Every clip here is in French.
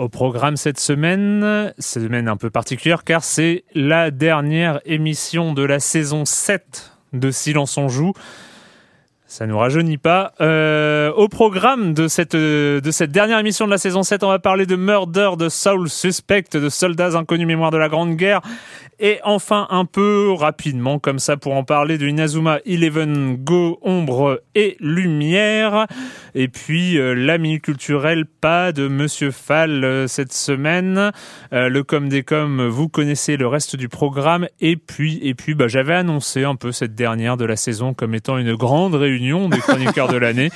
Au programme cette semaine, semaine un peu particulière car c'est la dernière émission de la saison 7 de Silence on joue. Ça nous rajeunit pas. Euh, au programme de cette, de cette dernière émission de la saison 7, on va parler de Murder, de Soul Suspect, de Soldats Inconnus Mémoire de la Grande Guerre. Et enfin, un peu rapidement, comme ça, pour en parler de Inazuma Eleven Go, Ombre et Lumière. Et puis, euh, la minute culturelle, pas de Monsieur Fall euh, cette semaine. Euh, le com des com, vous connaissez le reste du programme. Et puis, et puis, bah, j'avais annoncé un peu cette dernière de la saison comme étant une grande réunion des chroniqueurs de l'année.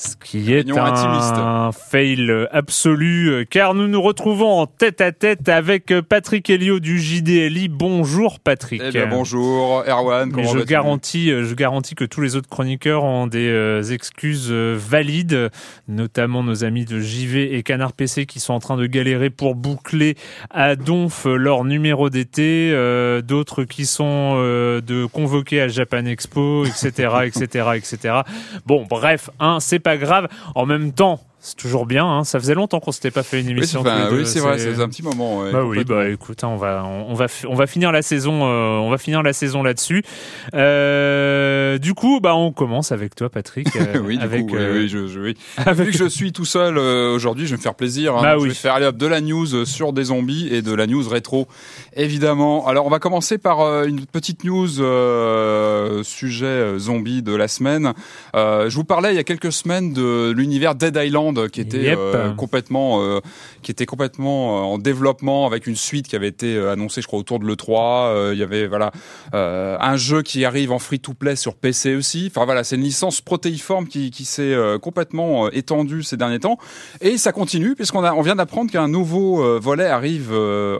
Ce qui est un fail absolu, euh, car nous nous retrouvons en tête à tête avec euh, Patrick Helio du JDLI. Bonjour Patrick. Eh bonjour Erwan. Comment je garantis, euh, je garantis que tous les autres chroniqueurs ont des excuses valides, notamment nos amis de JV et Canard PC qui sont en train de galérer pour boucler à Donf leur numéro d'été, d'autres qui sont de convoquer à Japan Expo, etc., etc., etc. Bon, bref, hein, c'est pas grave. En même temps, c'est toujours bien, hein. ça faisait longtemps qu'on s'était pas fait une émission. Oui, c'est vrai, c'est un petit moment. bah oui, bah écoute, hein, on va, on, va, on va finir la saison, euh, on va finir la saison là-dessus. Euh, du coup, bah on commence avec toi, Patrick. Euh, oui, avec, coup, oui, je, je, oui. Vu que je suis tout seul aujourd'hui, je vais me faire plaisir. Hein. Bah je vais faire aller de la news sur des zombies et de la news rétro, évidemment. Alors, on va commencer par une petite news sujet zombie de la semaine. je vous parlais il y a quelques semaines de l'univers Dead Island qui était euh, complètement euh, qui était complètement euh, en développement avec une suite qui avait été annoncée je crois autour de l'E3 il y avait voilà un jeu qui arrive en free to play sur PC aussi. Enfin voilà c'est une licence protéiforme qui, qui s'est complètement étendue ces derniers temps. Et ça continue puisqu'on a on vient d'apprendre qu'un nouveau volet arrive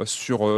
sur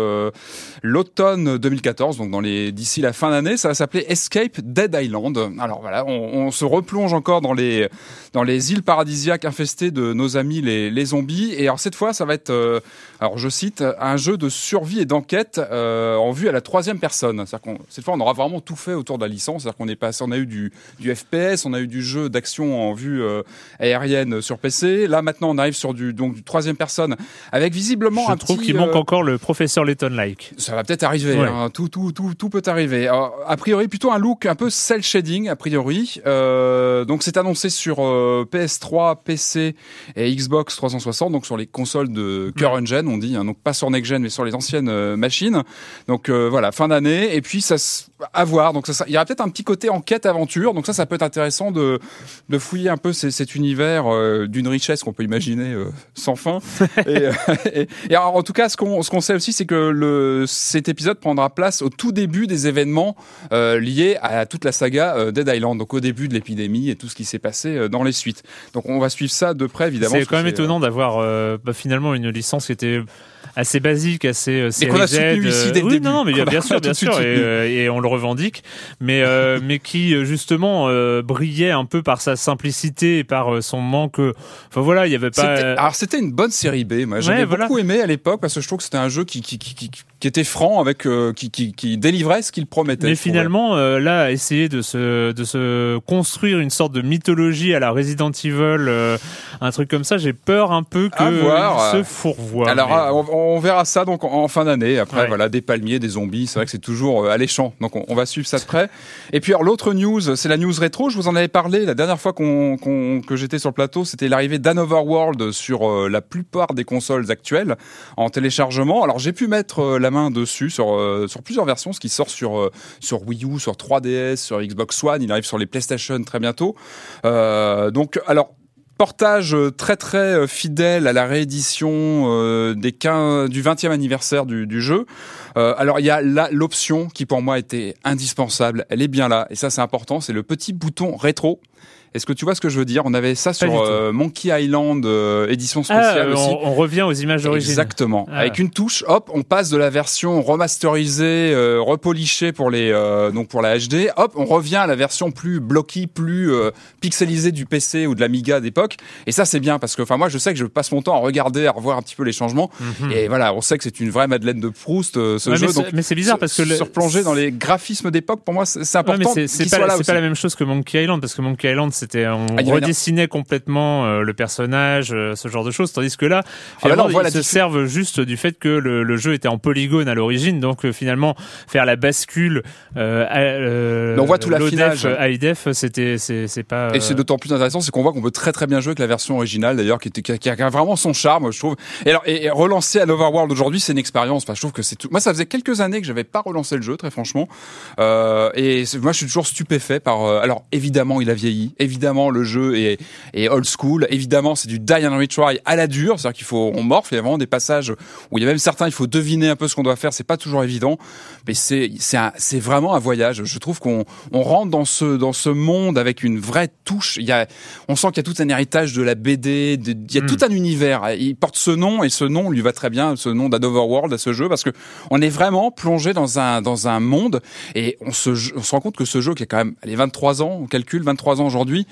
l'automne 2014 donc dans les d'ici la fin d'année. Ça va s'appeler Escape Dead Island. Alors voilà on, on se replonge encore dans les dans les îles paradisiaques infestées de nos amis les, les zombies. Et alors cette fois, ça va être, euh, alors je cite, un jeu de survie et d'enquête euh, en vue à la troisième personne. C'est-à-dire qu'on cette fois, on aura vraiment tout fait autour de la licence. C'est-à-dire qu'on est passé, on a eu du, du FPS, on a eu du jeu d'action en vue euh, aérienne sur PC. Là maintenant, on arrive sur du donc du troisième personne avec visiblement je un trouve qu'il manque encore le professeur Letton-like. Ça va peut-être arriver. Hein. tout, tout, tout, tout peut arriver. Alors, a priori, plutôt un look un peu cel shading a priori. donc c'est annoncé sur PS3, PC PC et Xbox 360, donc sur les consoles de current gen, on dit, hein, donc pas sur next gen, mais sur les anciennes machines. Donc voilà, fin d'année. Et puis ça, à voir. Donc ça, il y aura peut-être un petit côté enquête aventure. Donc ça, ça peut être intéressant de, de fouiller un peu cet univers d'une richesse qu'on peut imaginer sans fin. et, et, alors, en tout cas, ce qu'on ce qu'on sait aussi, c'est que le cet épisode prendra place au tout début des événements euh, liés à toute la saga euh, Dead Island, donc au début de l'épidémie et tout ce qui s'est passé euh, dans les suites. Donc on va suivre ça de près, évidemment. C'est quand même étonnant d'avoir bah, finalement une licence qui était assez basique, assez euh, qu'on a soutenu ici dès oui, début. Non, mais bien sûr, bien sûr, et, et, on le revendique, mais mais qui justement brillait un peu par sa simplicité et par son manque. Enfin voilà, il y avait pas. Alors c'était une bonne série B. Moi, j'avais beaucoup aimé à l'époque parce que je trouve que c'était un jeu qui qui, qui, qui, qui était franc avec qui, qui, qui délivrait ce qu'il promettait. Mais finalement, là, essayer de se de se construire une sorte de mythologie à la Resident Evil, un truc comme ça, j'ai peur un peu que se fourvoie. Alors on, verra ça donc en, fin d'année. Après, voilà, des palmiers, des zombies. C'est vrai que c'est toujours euh, alléchant. Donc, on, va suivre ça de près. Et puis, alors, l'autre news, c'est la news rétro. Je vous en avais parlé la dernière fois qu'on, que j'étais sur le plateau. C'était l'arrivée d'Anoverworld sur euh, la plupart des consoles actuelles en téléchargement. Alors, j'ai pu mettre euh, la main dessus sur, sur plusieurs versions, ce qui sort sur, sur Wii U, sur 3DS, sur Xbox One. Il arrive sur les PlayStation très bientôt. donc, alors, portage euh, très très euh, fidèle à la réédition euh, des 15, du 20e anniversaire du, du jeu. alors il y a l'option qui pour moi était indispensable, elle est bien là. Et ça c'est important, c'est le petit bouton rétro est-ce que tu vois ce que je veux dire? On avait ça sur euh, Monkey Island euh, édition ah, spéciale ah, aussi. On, revient aux images d'origine. Exactement. Ah. Avec une touche, hop, on passe de la version remasterisée, euh, repolichée pour les donc pour la HD. Hop, on revient à la version plus blocky, plus pixelisée du PC ou de l'Amiga d'époque. Et ça c'est bien parce que enfin moi je sais que je passe mon temps à regarder, à revoir un petit peu les changements. Mhm. Et voilà, on sait que c'est une vraie Madeleine de Proust ce jeu. Mais c'est bizarre parce que le... surplonger dans les graphismes d'époque pour moi c'est important. mais c'est pas, pas la même chose que Monkey Island parce que Monkey Island c'était on ah, redessinait complètement euh, le personnage, euh, ce genre de choses, tandis que là, ah, finalement, ils se servent juste du fait que le, le jeu était en polygone à l'origine, donc euh, finalement faire la bascule euh, on voit tout l'affinage à c'était c'est pas. Et c'est d'autant plus intéressant, c'est qu'on voit qu'on peut très très bien jouer avec la version originale d'ailleurs, qui, était, qui, a, vraiment son charme, je trouve. Et alors et, relancer à l'Overworld aujourd'hui, c'est une expérience. Enfin, je trouve que c'est tout. Moi, ça faisait quelques années que j'avais pas relancé le jeu, très franchement. Et moi, je suis toujours stupéfait par. alors évidemment, il a vieilli. Évidemment, le jeu est, est old school. Évidemment, c'est du die and retry à la dure, c'est-à-dire qu'il faut on morfle. Il y a vraiment des passages où il y a même certains, il faut deviner un peu ce qu'on doit faire. C'est pas toujours évident, mais c'est vraiment un voyage. Je trouve qu'on on rentre dans ce dans ce monde avec une vraie touche. Il y a, on sent qu'il y a tout un héritage de la BD. il y a hmm. tout un univers. Il porte ce nom et ce nom lui va très bien, ce nom d'Adoverworld à ce jeu parce que on est vraiment plongé dans un dans un monde et on se on se rend compte que ce jeu qui a quand même les 23 ans, on calcule 23 ans aujourd'hui, aujourd'hui.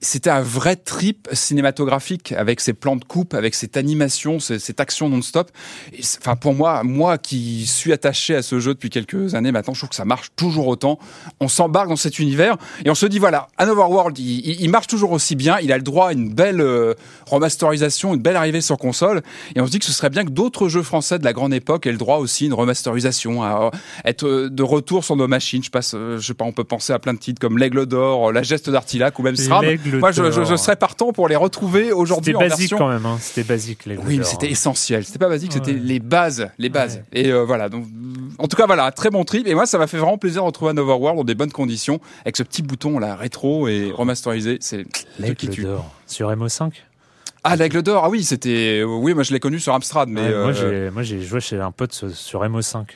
C'était un vrai trip cinématographique avec ses plans de coupe, avec cette animation, cette action non-stop. Enfin, pour moi, moi qui suis attaché à ce jeu depuis quelques années maintenant, je trouve que ça marche toujours autant. On s'embarque dans cet univers et on se dit voilà, Another World, il, il, marche toujours aussi bien. Il a le droit à une belle euh, remasterisation, une belle arrivée sur console. Et on se dit que ce serait bien que d'autres jeux français de la grande époque aient le droit aussi à une remasterisation, à être euh, de retour sur nos machines. Je passe, euh, je sais pas, on peut penser à plein de titres comme l'Aigle d'Or, La Geste d'Artilac ou même SRAM. Moi, je, je, serais partant pour les retrouver aujourd'hui en basique version. quand même. Hein. C'était basique. Les oui, mais c'était essentiel. C'était pas basique, c'était les bases, les bases. Et euh, voilà. Donc, en tout cas, voilà, très bon trip. Et moi, ça m'a fait vraiment plaisir de retrouver un Overworld dans des bonnes conditions, avec ce petit bouton là rétro et remasterisé. C'est qui tue. Sur MO5. Ah, l'aigle d'or, ah oui, c'était. Oui, moi je l'ai connu sur Amstrad, mais. Euh, moi, j'ai joué chez un pote sur MO5.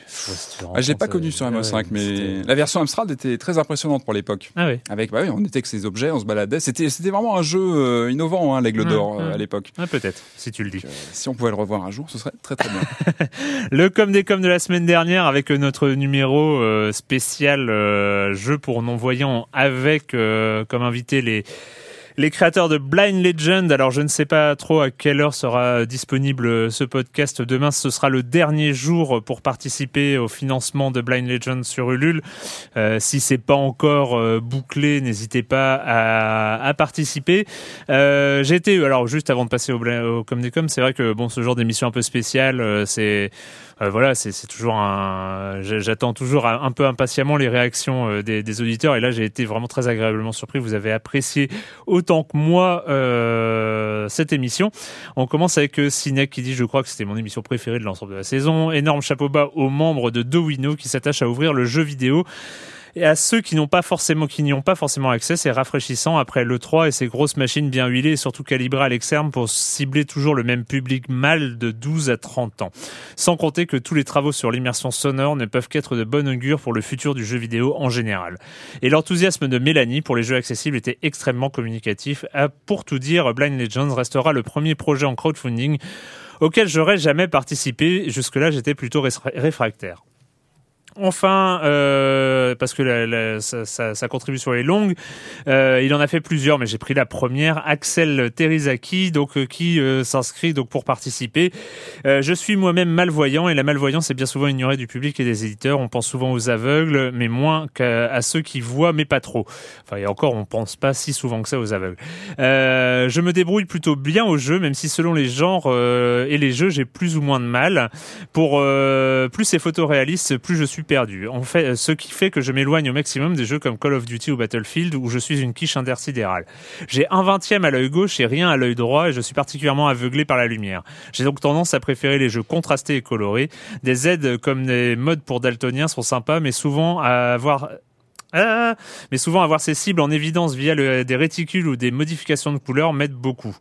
ah, je l'ai pas connu sur MO5, mais la version Amstrad était très impressionnante pour l'époque. Ah oui. Avec, bah oui, on était avec ces objets, on se baladait. C'était, c'était vraiment un jeu euh, innovant, hein, l'aigle d'or euh, à l'époque. Ah, peut-être, si tu le dis. si on pouvait le revoir un jour, ce serait très très bien. le com des com de la semaine dernière avec notre numéro spécial jeu pour non-voyants avec comme invité les les créateurs de Blind Legend. Alors, je ne sais pas trop à quelle heure sera disponible ce podcast. Demain, ce sera le dernier jour pour participer au financement de Blind Legend sur Ulule. Euh, si c'est pas encore euh, bouclé, n'hésitez pas à, participer. Euh, J'ai été, alors juste avant de passer au, au c'est vrai que bon, ce genre d'émission un peu spéciale, euh, voilà, c'est toujours un. J'attends toujours un peu impatiemment les réactions des, des auditeurs. Et là, j'ai été vraiment très agréablement surpris. Vous avez apprécié autant que moi cette émission. On commence avec Sinek qui dit, je crois que c'était mon émission préférée de l'ensemble de la saison. Énorme chapeau bas aux membres de Dowino qui s'attachent à ouvrir le jeu vidéo et à ceux qui n'ont pas forcément qui n'y ont pas forcément accès, c'est rafraîchissant après le 3 et ces grosses machines bien huilées et surtout calibrées à l'externe pour cibler toujours le même public mâle de 12 à 30 ans. Sans compter que tous les travaux sur l'immersion sonore ne peuvent qu'être de bon augure pour le futur du jeu vidéo en général. Et l'enthousiasme de Mélanie pour les jeux accessibles était extrêmement communicatif. Pour tout dire, Blind Legends restera le premier projet en crowdfunding auquel j'aurais jamais participé. Jusque-là, j'étais plutôt réfractaire. Enfin, euh, parce que sa, contribution est longue, euh, il en a fait plusieurs, mais j'ai pris la première. Axel Terizaki, donc euh, qui s'inscrit donc pour participer. Je suis moi-même malvoyant et la malvoyance est bien souvent ignorée du public et des éditeurs. On pense souvent aux aveugles, mais moins qu'à ceux qui voient, mais pas trop. Enfin, et encore, on pense pas si souvent que ça aux aveugles. je me débrouille plutôt bien au jeu, même si selon les genres et les jeux, j'ai plus ou moins de mal. Pour plus c'est photoréaliste, plus je suis perdu. Fait, ce qui fait que je m'éloigne au maximum des jeux comme Call of Duty ou Battlefield où je suis une quiche intersidérale. J'ai un vingtième à l'œil gauche et rien à l'œil droit et je suis particulièrement aveuglé par la lumière. J'ai donc tendance à préférer les jeux contrastés et colorés. Des aides comme des modes pour daltoniens sont sympas, mais souvent avoir ah, mais souvent avoir ces cibles en évidence via des réticules ou des modifications de couleurs m'aide beaucoup.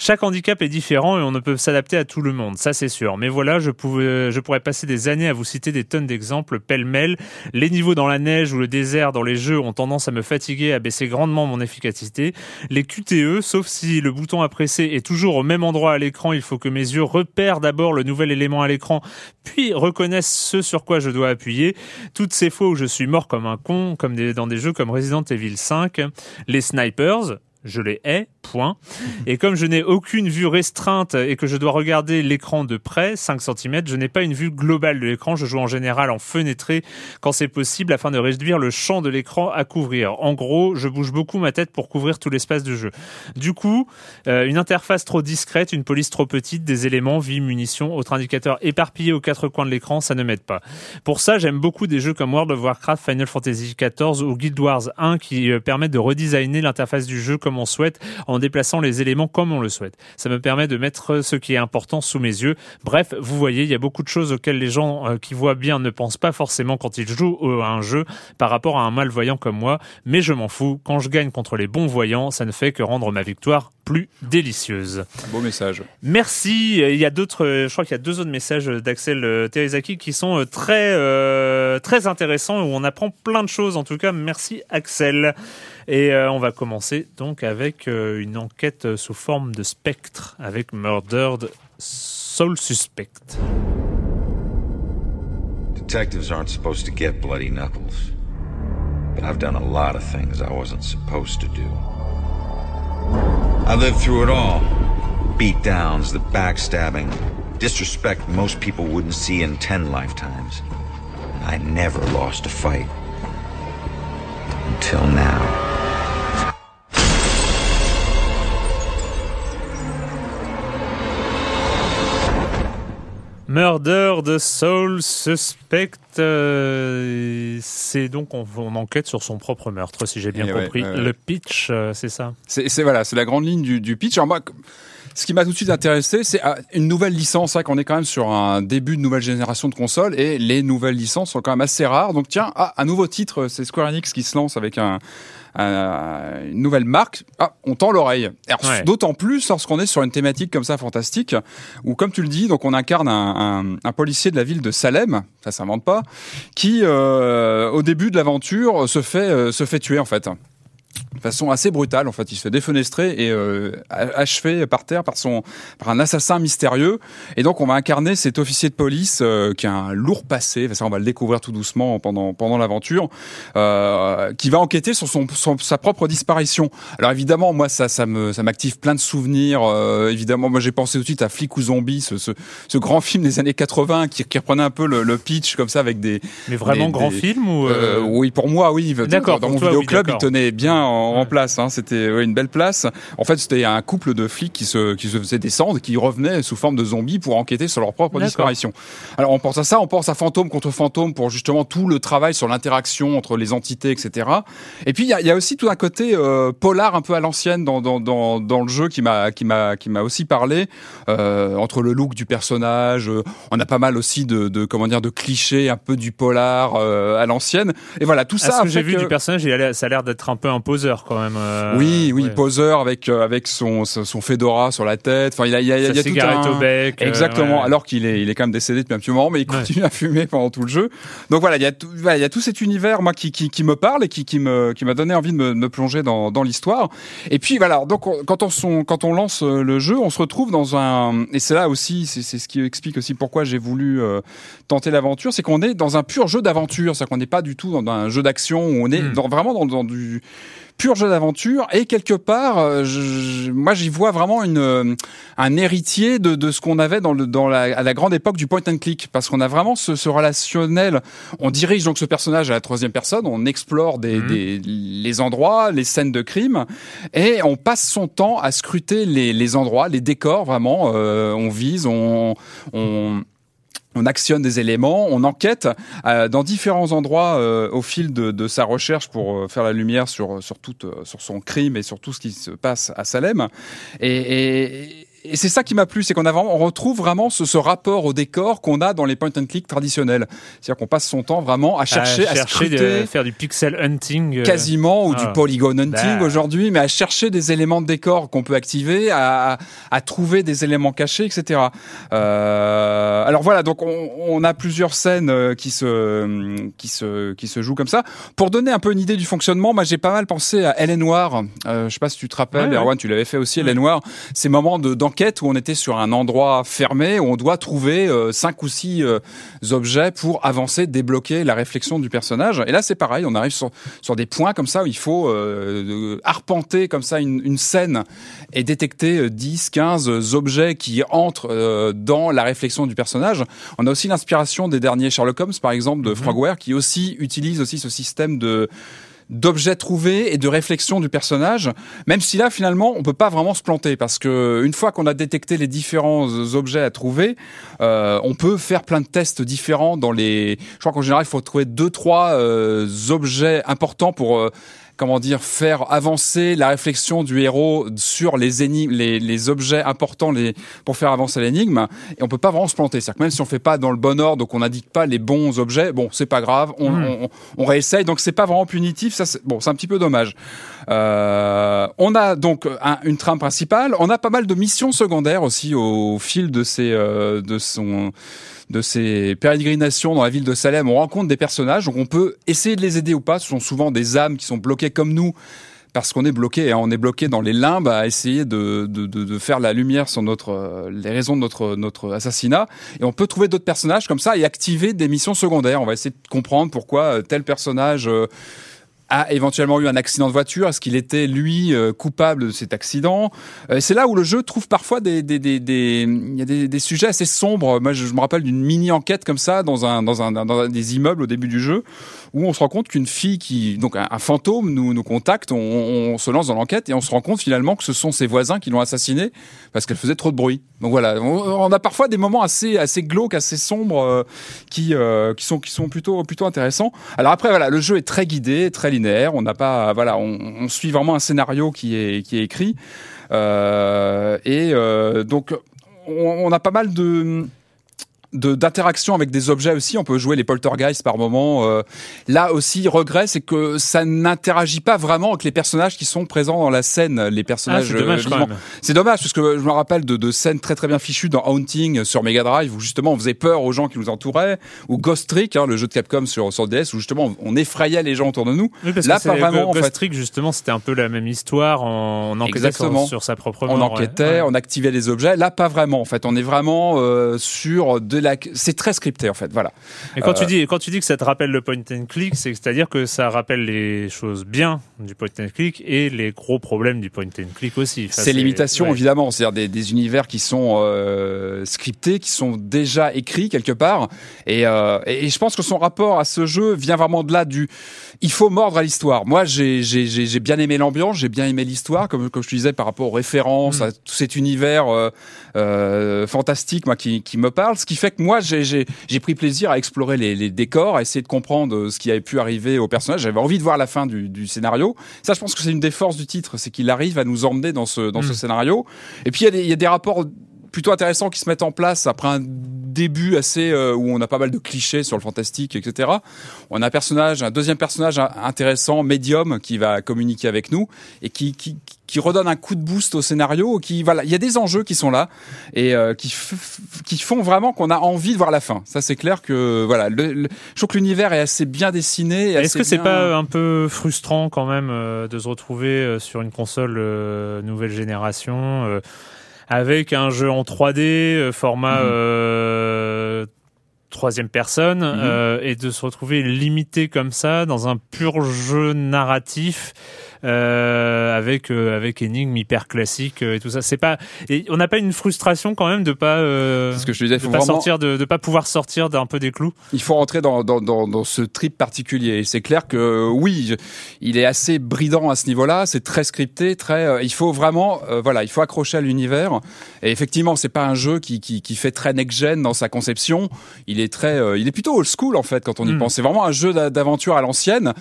Chaque handicap est différent et on ne peut s'adapter à tout le monde, ça c'est sûr. Mais voilà, je, pouvais, je pourrais passer des années à vous citer des tonnes d'exemples pêle-mêle. Les niveaux dans la neige ou le désert dans les jeux ont tendance à me fatiguer, à baisser grandement mon efficacité. Les QTE, sauf si le bouton à presser est toujours au même endroit à l'écran, il faut que mes yeux repèrent d'abord le nouvel élément à l'écran, puis reconnaissent ce sur quoi je dois appuyer. Toutes ces fois où je suis mort comme un con, comme dans des jeux comme Resident Evil 5, les snipers, je les hais, point. Et comme je n'ai aucune vue restreinte et que je dois regarder l'écran de près, 5 cm, je n'ai pas une vue globale de l'écran. Je joue en général en fenêtré quand c'est possible afin de réduire le champ de l'écran à couvrir. En gros, je bouge beaucoup ma tête pour couvrir tout l'espace de jeu. Du coup, euh, une interface trop discrète, une police trop petite, des éléments, vie, munitions, autres indicateurs éparpillés aux quatre coins de l'écran, ça ne m'aide pas. Pour ça, j'aime beaucoup des jeux comme World of Warcraft, Final Fantasy XIV ou Guild Wars 1 qui euh, permettent de redesigner l'interface du jeu comme on souhaite en déplaçant les éléments comme on le souhaite. Ça me permet de mettre ce qui est important sous mes yeux. Bref, vous voyez, il y a beaucoup de choses auxquelles les gens euh, qui voient bien ne pensent pas forcément quand ils jouent à un jeu par rapport à un malvoyant comme moi, mais je m'en fous. Quand je gagne contre les bons voyants, ça ne fait que rendre ma victoire plus délicieuse. beau message. Merci. Il y a d'autres, je crois qu'il y a deux autres messages d'Axel euh, Terizaki qui sont euh, très, très intéressants où on apprend plein de choses. En tout cas, merci Axel. Et euh, on va commencer donc avec euh, une enquête sous forme de spectre avec Murdered Soul Suspect. Detectives aren't supposed to get bloody knuckles. But I've done a lot of things I wasn't supposed to do. I lived through it all. Beatdowns, the backstabbing, disrespect most people wouldn't see in ten lifetimes. I never lost a fight. Until now. Murder de Soul Suspect, euh, c'est donc on, enquête sur son propre meurtre, si j'ai bien eh compris. Le pitch, euh, c'est ça? C'est voilà, c'est la grande ligne du, du pitch. Alors moi, ce qui m'a tout de suite intéressé, c'est ah, une nouvelle licence. C'est qu'on est quand même sur un début de nouvelle génération de consoles et les nouvelles licences sont quand même assez rares. Donc tiens, ah, un nouveau titre, c'est Square Enix qui se lance avec un, euh, une nouvelle marque, ah, on tend l'oreille. D'autant plus lorsqu'on est sur une thématique comme ça fantastique, où comme tu le dis, donc on incarne un, un, policier de la ville de Salem, ça s'invente pas, qui euh, au début de l'aventure se fait euh, se fait tuer en fait de façon assez brutale. En fait, il se fait défenestrer et euh, achevé par terre par son par un assassin mystérieux. Et donc, on va incarner cet officier de police euh, qui a un lourd passé. ça, on va le découvrir tout doucement pendant pendant l'aventure, euh, qui va enquêter sur son, sa propre disparition. Alors évidemment, moi, ça ça me ça m'active plein de souvenirs. Euh, évidemment, moi, j'ai pensé tout de suite à Flic ou Zombie, ce, ce, ce, grand film des années 80 qui, qui reprenait un peu le, le, pitch comme ça avec des. Mais vraiment grand film ou Oui, pour moi, oui. D'accord. Dans mon vidéoclub, il tenait bien en en, place. Hein. C'était une belle place. En fait, c'était un couple de flics qui se qui se faisaient descendre, qui revenaient sous forme de zombies pour enquêter sur leur propre disparition. Alors on pense à ça, on pense à fantôme contre fantôme pour justement tout le travail sur l'interaction entre les entités, etc. Et puis il y a, y a, aussi tout un côté euh, polar un peu à l'ancienne dans, dans, dans, dans le jeu qui m'a qui m'a qui m'a aussi parlé euh, entre le look du personnage. Euh, on a pas mal aussi de, de comment dire de clichés un peu du polar euh, à l'ancienne. Et voilà tout ça. Ce que j'ai vu du personnage, ça a l'air d'être un peu un poseur quand même. Euh, oui, oui, poseur avec avec son son fedora sur la tête. Enfin, il a il a, il y a tout un... au bec. Exactement. Alors qu'il est il est quand même décédé depuis un petit moment, mais il continue à fumer pendant tout le jeu. Donc voilà, il y a tout, il y a tout cet univers moi qui, qui, qui me parle et qui, qui me qui m'a donné envie de me, me plonger dans, dans l'histoire. Et puis voilà, donc quand on son, quand on lance le jeu, on se retrouve dans un et c'est là aussi c'est ce qui explique aussi pourquoi j'ai voulu euh, tenter l'aventure, c'est qu'on est dans un pur jeu d'aventure, c'est-à-dire qu'on n'est pas du tout dans un jeu d'action où on est hmm. dans, vraiment dans, dans du pur jeu d'aventure et quelque part euh, je, moi j'y vois vraiment une euh, un héritier de, de ce qu'on avait dans le dans la, à la grande époque du point and click. Parce qu'on a vraiment ce, ce, relationnel. On dirige donc ce personnage à la troisième personne. On explore des, mhm. des les endroits les scènes de crime. Et on passe son temps à scruter les, les endroits les décors vraiment. Euh, on vise on, on on actionne des éléments, on enquête euh, dans différents endroits euh, au fil de, sa recherche pour euh, faire la lumière sur sur tout sur son crime et sur tout ce qui se passe à Salem. Et, et c'est ça qui m'a plu, c'est qu'on a vraiment, on retrouve vraiment ce, ce rapport au décor qu'on a dans les point and click traditionnels. C'est-à-dire qu'on passe son temps vraiment à chercher, à, chercher de faire du pixel hunting, euh, quasiment ou du ah. polygon hunting bah. aujourd'hui, mais à chercher des éléments de décor qu'on peut activer, à, à, trouver des éléments cachés, etc. Euh, alors voilà, donc on, on, a plusieurs scènes euh, qui se qui se qui se jouent comme ça. Pour donner un peu une idée du fonctionnement, moi j'ai pas mal pensé à Elle est noire. Euh, je sais pas si tu te rappelles, Erwan, tu l'avais fait aussi. Elle est noire. Ces moments de enquête où on était sur un endroit fermé où on doit trouver euh, cinq ou six euh, objets pour avancer, débloquer la réflexion du personnage. Et là, c'est pareil, on arrive sur, sur des points comme ça où il faut euh, arpenter comme ça une, une, scène et détecter 10, 15 objets qui entrent dans la réflexion du personnage. On a aussi l'inspiration des derniers Sherlock Holmes, par exemple, de mm Frogware, qui aussi utilise aussi ce système de d'objets trouvés et de réflexion du personnage, même si là finalement on peut pas vraiment se planter parce que une fois qu'on a détecté les différents objets à trouver, euh, on peut faire plein de tests différents dans les. Je crois qu'en général il faut trouver deux trois euh, objets importants pour euh, comment dire, faire avancer la réflexion du héros sur les énigmes, les, les objets importants les, pour faire avancer l'énigme. Et on peut pas vraiment se planter. C'est-à-dire que même si on fait pas dans le bon ordre, donc on n'indique pas les bons objets, bon, c'est pas grave, on, hmm. on, on, réessaye. Donc c'est pas vraiment punitif. Ça, c'est, bon, c'est un petit peu dommage. Euh, on a donc un, une trame principale. On a pas mal de missions secondaires aussi au fil de ces, euh, de son de ces pérégrinations dans la ville de Salem, on rencontre des personnages, donc on peut essayer de les aider ou pas. Ce sont souvent des âmes qui sont bloquées comme nous parce qu'on est bloqué, hein, on est bloqué dans les limbes à essayer de, de, de, faire la lumière sur notre euh, les raisons de notre notre assassinat. Et on peut trouver d'autres personnages comme ça et activer des missions secondaires. On va essayer de comprendre pourquoi euh, tel personnage euh, a éventuellement eu un accident de voiture Est-ce qu'il était lui euh, coupable de cet accident? Euh, C'est là où le jeu trouve parfois des des des des y a des, sujets assez sombres. Moi, je, me rappelle d'une mini enquête comme ça dans un dans un dans des immeubles au début du jeu où on se rend compte qu'une fille qui donc un, fantôme nous nous contacte. On, on se lance dans l'enquête et on se rend compte finalement que ce sont ses voisins qui l'ont assassinée parce qu'elle faisait trop de bruit. Donc voilà, on, a parfois des moments assez assez glauques, assez sombres euh, qui qui sont qui sont plutôt plutôt intéressants. Alors après voilà, le jeu est très guidé, très on n'a pas, voilà, on, suit vraiment un scénario qui est écrit. Euh, et euh, donc on, a pas mal de d'interaction avec des objets aussi. On peut jouer les poltergeists par moment. Euh, là aussi, regret, c'est que ça n'interagit pas vraiment avec les personnages qui sont présents dans la scène. Les personnages. Ah, c'est dommage. Euh, c'est dommage parce que je me rappelle de, de, scènes très très bien fichues dans Haunting sur Mega Drive où justement on faisait peur aux gens qui nous entouraient, ou Ghost Trick, hein, le jeu de Capcom sur sur DS où justement on effrayait les gens autour de nous. là, pas vraiment. Ghost Trick justement, c'était un peu la même histoire. On, enquêtait sur, sa propre mort. On enquêtait, on activait les objets. Là, pas vraiment. En fait, on est vraiment euh, sur des de la, c'est très scripté en fait, voilà. Et quand tu dis, quand tu dis que ça te rappelle le point and click, c'est-à-dire que ça rappelle les choses bien du point and click et les gros problèmes du point and click aussi. c'est limitations évidemment, c'est-à-dire des, des, univers qui sont scriptés, qui sont déjà écrits quelque part, et, et je pense que son rapport à ce jeu vient vraiment de là du, il faut mordre à l'histoire. Moi, j'ai bien aimé l'ambiance, j'ai bien aimé l'histoire, comme, comme je te disais par rapport aux références, mm. à tout cet univers euh, euh, fantastique, moi qui, qui, me parle. Ce qui fait que moi, j'ai pris plaisir à explorer les, les, décors, à essayer de comprendre ce qui avait pu arriver au personnage. J'avais envie de voir la fin du, du scénario. Ça, je pense que c'est une des forces du titre, c'est qu'il arrive à nous emmener dans ce dans ce mm. scénario. Et puis il y, y, a des rapports plutôt intéressants qui se mettent en place après un début assez euh, où on a pas mal de clichés sur le fantastique, etc. On a un personnage, un deuxième personnage intéressant, médium, qui va communiquer avec nous et qui, qui, qui redonne un coup de boost au scénario. Qui voilà, il y a des enjeux qui sont là et euh, qui qui font vraiment qu'on a envie de voir la fin. Ça c'est clair que voilà, le, je trouve que l'univers est assez bien dessiné. Est-ce que c'est pas un peu frustrant quand même euh, de se retrouver sur une console nouvelle génération? Avec un jeu en 3D, euh, format euh, troisième personne, mhm. euh, et de se retrouver limité comme ça dans un pur jeu narratif avec euh, avec énigmes hyper classiques euh, et tout ça. C'est pas et on n'a pas une frustration quand même de pas ce que je disais, de pas sortir de, de pas pouvoir sortir d'un peu des clous. Il faut rentrer dans dans dans, dans ce trip particulier. C'est clair que oui, il est assez bridant à ce niveau-là. C'est très scripté, très. il faut vraiment voilà, il faut accrocher à l'univers. Et effectivement, c'est pas un jeu qui, qui qui fait très next gen dans sa conception. Il est très, il est plutôt old school en fait quand on y hmm. pense. C'est vraiment un jeu d'aventure à l'ancienne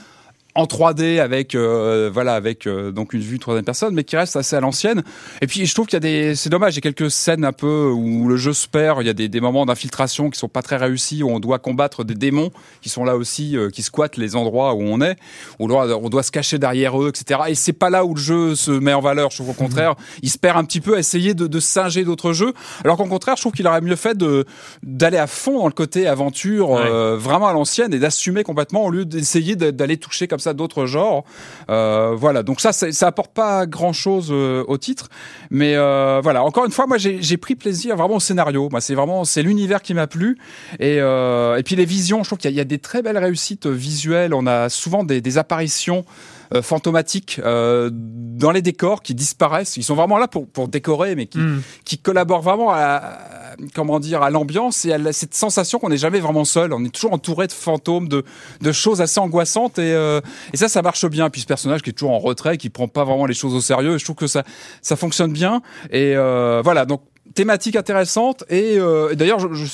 en 3D avec euh, voilà avec euh, donc une vue troisième personne mais qui reste assez à l'ancienne. Et puis je trouve qu'il y a des c'est dommage il y a quelques scènes un peu où le jeu se perd. Il y a des, des moments d'infiltration qui sont pas très réussis où on doit combattre des démons qui sont là aussi euh, qui squattent les endroits où on est où on doit, on doit se cacher derrière eux etc et c'est pas là où le jeu se met en valeur. Je trouve au contraire il se perd un petit peu à essayer de, de singer d'autres jeux. Alors qu'au contraire je trouve qu'il aurait mieux fait de d'aller à fond dans le côté aventure vraiment à l'ancienne et d'assumer complètement au lieu d'essayer d'aller toucher comme ça d'autres genres. Euh, voilà, donc ça, ça apporte pas grand chose euh, au titre, mais euh, voilà. Encore une fois, moi, j'ai pris plaisir vraiment au scénario. Moi, c'est vraiment c'est l'univers qui m'a plu et et puis les visions. Je trouve qu'il y, a des très belles réussites visuelles. On a souvent des, des apparitions fantomatiques euh, dans les décors qui disparaissent. Ils sont vraiment là pour, pour décorer, mais qui, mm. qui collaborent vraiment à, comment dire à l'ambiance et à cette sensation qu'on n'est jamais vraiment seul. On est toujours entouré de fantômes, de, de choses assez angoissantes et, euh, et ça, ça marche bien. Puis ce personnage qui est toujours en retrait, qui prend pas vraiment les choses au sérieux, je trouve que ça, ça fonctionne bien. Et euh, voilà, donc thématique intéressante et, euh, d'ailleurs je,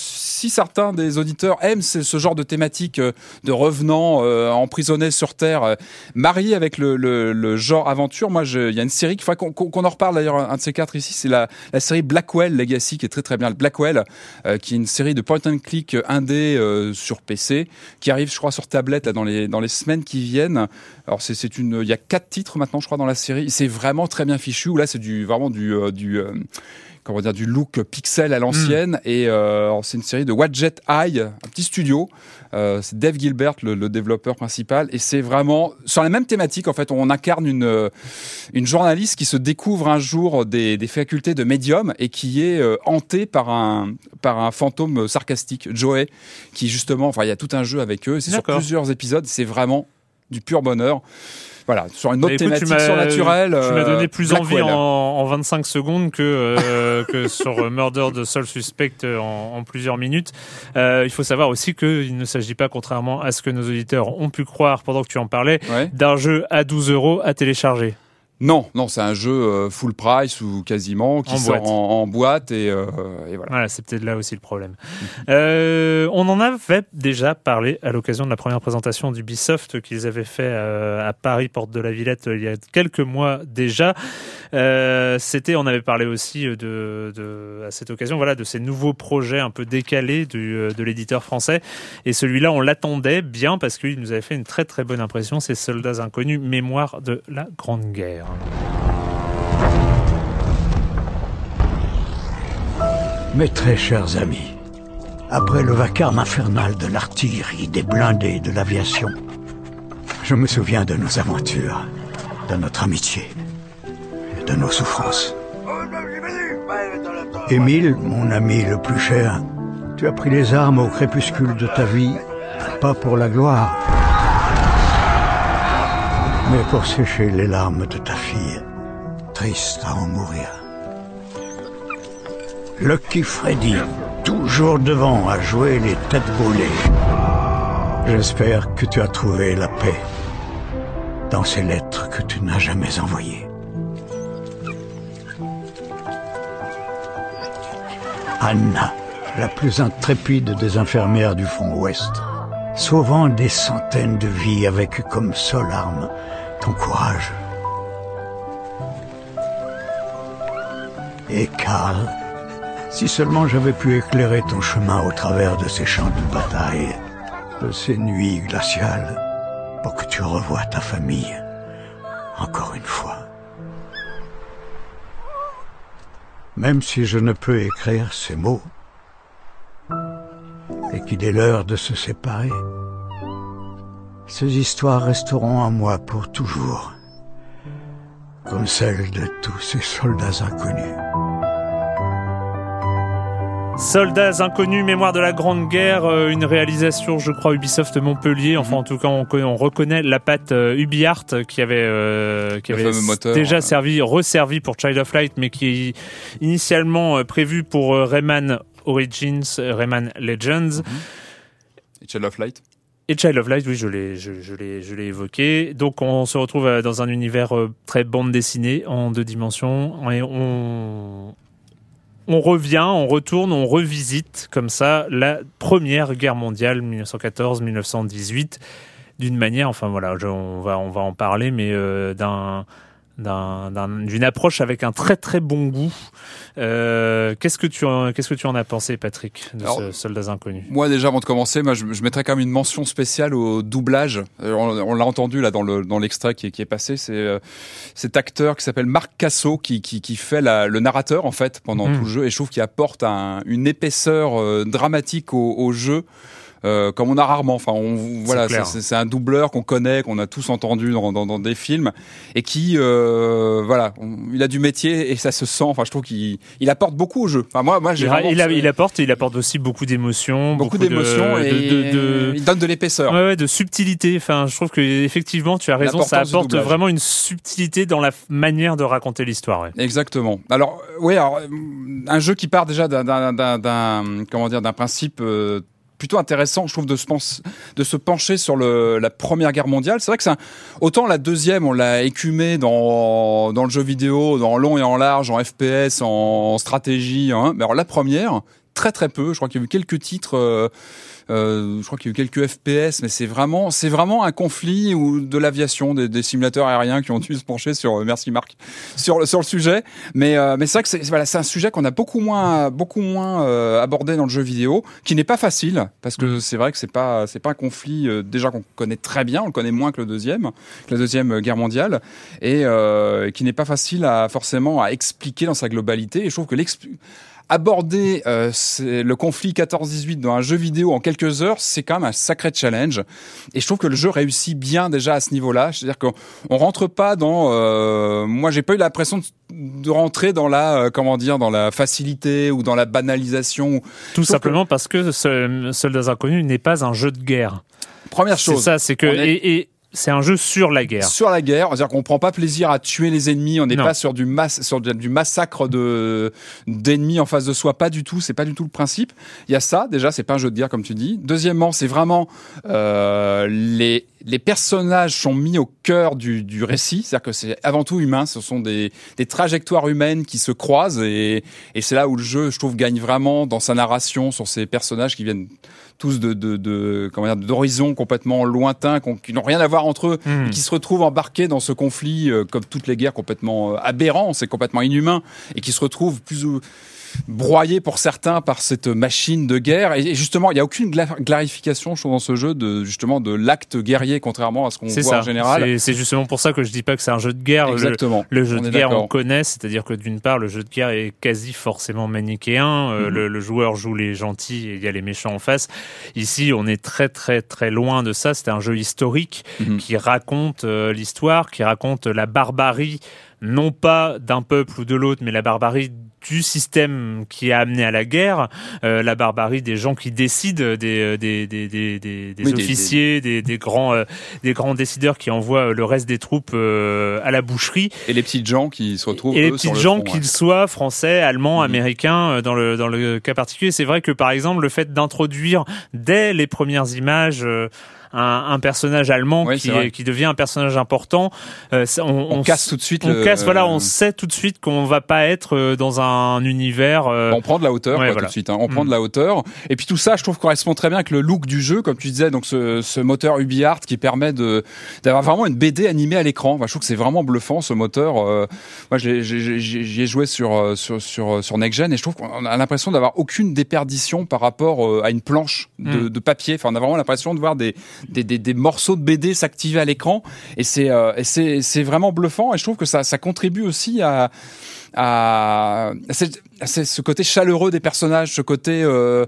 si certains des auditeurs aiment ce, genre de thématique euh, de revenants euh, emprisonnés sur terre euh, mariés avec le, genre aventure moi il y a une série qu'il qu'on en reparle d'ailleurs un de ces quatre ici c'est la, série Blackwell Legacy qui est très très bien. Blackwell qui est une série de point and click indé sur PC qui arrive je crois sur tablette dans les semaines qui viennent. Alors c'est une il y a quatre titres maintenant je crois dans la série. C'est vraiment très bien fichu là c'est du vraiment du comment dire, du look pixel à l'ancienne. Mm. Et euh, c'est une série de Wadjet Eye, un petit studio. Euh, c'est Dave Gilbert, le, le, développeur principal. Et c'est vraiment sur la même thématique. En fait, on incarne une euh, une journaliste qui se découvre un jour des, des facultés de médium et qui est euh, hantée par un par un fantôme sarcastique, Joey, qui justement, enfin, il y a tout un jeu avec eux. C'est sur plusieurs épisodes. C'est vraiment du pur bonheur voilà, sur une autre thématique surnaturelle. Tu m'as donné euh, plus envie en, en, 25 secondes que, euh, que sur Murder de Soul Suspect en, en plusieurs minutes. Euh, il faut savoir aussi qu'il ne s'agit pas, contrairement à ce que nos auditeurs ont pu croire pendant que tu en parlais, d'un jeu à 12 euros à télécharger. Non, non, c'est un jeu euh, full price ou quasiment qui sort boîte. En, boîte et, euh, et voilà. Voilà, c'est peut-être là aussi le problème. euh, on en avait déjà parlé à l'occasion de la première présentation d'Ubisoft qu'ils avaient fait à Paris, porte de la Villette, il y a quelques mois déjà. Euh, C'était, on avait parlé aussi de, de, à cette occasion, voilà, de ces nouveaux projets un peu décalés euh, de l'éditeur français. Et celui-là, on l'attendait bien parce qu'il nous avait fait une très très bonne impression. Ces soldats inconnus, mémoire de la Grande Guerre. Mes très chers amis, après le vacarme infernal de l'artillerie, des blindés, de l'aviation, je me souviens de nos aventures, de notre amitié, de nos souffrances. Émile, mon ami le plus cher, Tu as pris les armes au crépuscule de ta vie, pas pour la gloire, mais pour sécher les larmes de ta fille, triste à en mourir. Lucky Freddy, toujours devant à jouer les têtes brûlées. J'espère que tu as trouvé la paix dans ces lettres que tu n'as jamais envoyées. Anna, la plus intrépide des infirmières du front ouest, sauvant des centaines de vies avec comme seule arme ton courage. Et Karl, si seulement j'avais pu éclairer ton chemin au travers de ces champs de bataille, de ces nuits glaciales, pour que tu revoies ta famille encore une fois. Même si je ne peux écrire ces mots, et qu'il est l'heure de se séparer, ces histoires resteront en moi pour toujours, comme celles de tous ces soldats inconnus. Soldats inconnus, mémoire de la Grande Guerre, euh, une réalisation, je crois, Ubisoft Montpellier. Enfin, en tout cas, on, on reconnaît la patte euh, UbiArt qui avait, euh, qui avait déjà servi, resservi pour Child of Light, mais qui est initialement prévu pour Rayman Origins, Rayman Legends. Mhm. Et Child of Light? Et Child of Light, oui, je l'ai, je, je l'ai, je l'ai évoqué. Donc, on se retrouve dans un univers très bande dessinée en deux dimensions et on, on revient, on retourne, on revisite comme ça la Première Guerre mondiale 1914-1918 d'une manière, enfin voilà, on va en parler, mais euh, d'un d'une approche avec un très très bon goût. Euh, qu'est-ce que tu en, qu'est-ce que tu en as pensé, Patrick, de ce Soldats inconnus? Moi déjà, avant de commencer, moi je, je, mettrais quand même une mention spéciale au doublage. Euh, on, l'a entendu là dans le dans l'extrait qui, qui, est passé. C'est euh, cet acteur qui s'appelle Marc Casso qui, qui, qui fait la, le narrateur en fait pendant hmm. tout le jeu et je trouve qu'il apporte un, une épaisseur dramatique au, au jeu. Euh, comme on a rarement. Enfin, on, voilà, c'est un doubleur qu'on connaît, qu'on a tous entendu dans, dans, dans, des films, et qui, euh, voilà, il a du métier et ça se sent. Enfin, je trouve qu'il il apporte beaucoup au jeu. Enfin, moi, moi, j'ai il, il, apporte, il apporte aussi beaucoup d'émotions, beaucoup, d'émotions et de, il donne de l'épaisseur. Ouais, ouais, de subtilité. Enfin, je trouve que effectivement, tu as raison, ça apporte vraiment une subtilité dans la manière de raconter l'histoire. Ouais. Exactement. Alors, oui, alors un jeu qui part déjà d'un comment dire d'un principe euh, plutôt intéressant, je trouve, de se, pencher sur la Première Guerre mondiale. C'est vrai que c'est autant la deuxième, on l'a écumé dans, dans le jeu vidéo, dans long et en large, en FPS, en, stratégie. Hein. Mais alors la première, très très peu. Je crois qu'il y a eu quelques titres. Euh, euh, je crois qu'il y a eu quelques FPS, mais c'est vraiment, c'est vraiment un conflit ou de l'aviation, des, des, simulateurs aériens qui ont dû se pencher sur, euh, merci Marc, sur le sur le sujet. Mais euh, mais c'est vrai que c'est voilà, c'est un sujet qu'on a beaucoup moins beaucoup moins euh, abordé dans le jeu vidéo, qui n'est pas facile parce que mm. c'est vrai que c'est pas c'est pas un conflit déjà qu'on connaît très bien, on le connaît moins que le deuxième, que la deuxième guerre mondiale, et qui n'est pas facile à forcément à expliquer dans sa globalité. Et je trouve que l'explication aborder euh, le conflit 14-18 dans un jeu vidéo en quelques heures, c'est quand même un sacré challenge. Et je trouve que le jeu réussit bien déjà à ce niveau-là. C'est-à-dire qu'on on rentre pas dans. Euh, moi, j'ai pas eu l'impression de, rentrer dans la euh, comment dire dans la facilité ou dans la banalisation. Tout simplement parce que Soldats Inconnus n'est pas un jeu de guerre. Première chose. C'est ça, c'est que et, c'est un jeu sur la guerre. Sur la guerre, c'est-à-dire qu'on prend pas plaisir à tuer les ennemis, on n'est pas sur du masse, sur du massacre de d'ennemis en face de soi, pas du tout. C'est pas du tout le principe. Il y a ça déjà, c'est pas un jeu de guerre comme tu dis. Deuxièmement, c'est vraiment euh, les les personnages sont mis au cœur du, du récit, c'est-à-dire que c'est avant tout humain, ce sont des, des trajectoires humaines qui se croisent et, et c'est là où le jeu, je trouve, gagne vraiment dans sa narration sur ces personnages qui viennent tous de, de, de comment dire d'horizons complètement lointains, qui n'ont rien à voir entre eux, mmh. qui se retrouvent embarqués dans ce conflit euh, comme toutes les guerres complètement euh, aberrants, c'est complètement inhumain, et qui se retrouvent plus ou broyé pour certains par cette machine de guerre. Et justement, il n'y a aucune clarification, je trouve, dans ce jeu de justement de l'acte guerrier, contrairement à ce qu'on voit en général. C'est justement pour ça que je dis pas que c'est un jeu de guerre. Exactement. Le, jeu de guerre, on connaît, c'est-à-dire que d'une part, le jeu de guerre est quasi forcément manichéen. Euh, mhm. le, joueur joue les gentils et il y a les méchants en face. Ici, on est très très très loin de ça. C'est un jeu historique mhm. qui raconte euh, l'histoire, qui raconte la barbarie non pas d'un peuple ou de l'autre, mais la barbarie du système qui a amené à la guerre, euh, la barbarie des gens qui décident, des, des, des, des, des officiers, des, des, grands, euh, des grands décideurs qui envoient le reste des troupes euh, à la boucherie. Et les petites gens qui se retrouvent. Et les petites gens, qu'ils soient français, allemands, mhm. américains, dans le, dans le cas particulier. C'est vrai que par exemple, le fait d'introduire dès les premières images un, un personnage allemand qui, qui, devient un personnage important. Euh, on, on, casse tout de suite. On casse, voilà, on sait tout de suite qu'on va pas être euh, dans un univers. Euh, on prend de la hauteur quoi, tout de suite. Hein. On prend mm. de la hauteur. Et puis tout ça, je trouve correspond très bien avec le look du jeu, comme tu disais. Donc ce, ce moteur UbiArt qui permet de d'avoir vraiment une BD animée à l'écran. Enfin, je trouve que c'est vraiment bluffant ce moteur. Euh, moi, j'y ai, joué sur sur sur sur Next Gen et je trouve qu'on a l'impression d'avoir aucune déperdition par rapport à une planche de, mm. de papier. Enfin, on a vraiment l'impression de voir des des, des, des morceaux de BD s'activer à l'écran. Et c'est euh, c'est vraiment bluffant. Et je trouve que ça ça contribue aussi à à, ce côté chaleureux des personnages, ce côté euh,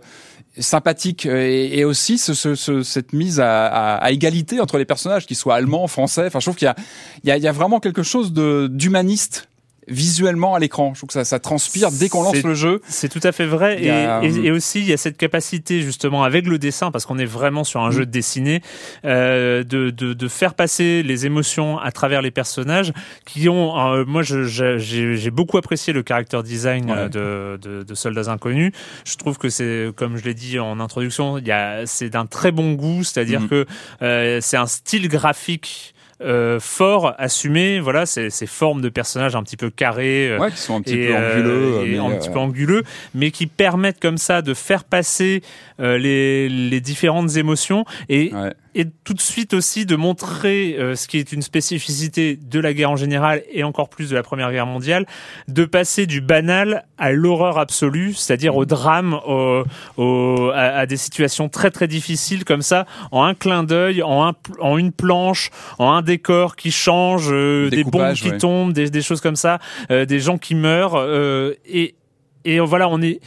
sympathique. Et, et aussi ce, ce, cette mise à, à, à, égalité entre les personnages, qu'ils soient allemands, français. Enfin, je trouve qu'il y a, il y a, il y a vraiment quelque chose de d'humaniste visuellement à l'écran. Je trouve que ça, ça transpire dès qu'on lance le jeu. C'est tout à fait vrai. Et, et, aussi, il y a cette capacité justement avec le dessin, parce qu'on est vraiment sur un mm. jeu de dessiné, euh, de, de, de, faire passer les émotions à travers les personnages qui ont. Euh, moi, j'ai beaucoup apprécié le character design euh, de, de, de, Soldats Inconnus. Je trouve que c'est, comme je l'ai dit en introduction, c'est d'un très bon goût, c'est-à-dire mm. que euh, c'est un style graphique euh, fort, assumé. Voilà, ces, ces, formes de personnages un petit peu carrés, euh, qui sont un petit peu anguleux, et un petit peu anguleux, mais qui permettent comme ça de faire passer les, les différentes émotions et et tout de suite aussi de montrer euh, ce qui est une spécificité de la guerre en général et encore plus de la Première Guerre mondiale, de passer du banal à l'horreur absolue, c'est-à-dire au drame, au, à, des situations très très difficiles comme ça, en un clin d'œil, en, un, en une planche, en un décor qui change, euh, des bombes qui tombent, des, des, choses comme ça, euh, des gens qui meurent, et, et voilà, on est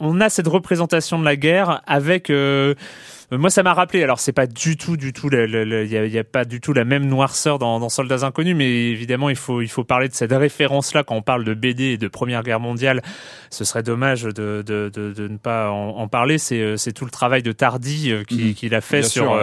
on a cette représentation de la guerre avec euh, moi, ça m'a rappelé. Alors, c'est pas du tout, du tout. Il y, a, pas du tout la même noirceur dans, dans, Soldats Inconnus, mais évidemment, il faut, il faut parler de cette référence-là quand on parle de BD et de Première Guerre mondiale. Ce serait dommage de, de, de, de ne pas en, en parler. C'est, euh, c'est tout le travail de Tardy euh, qui, qui l'a fait sur,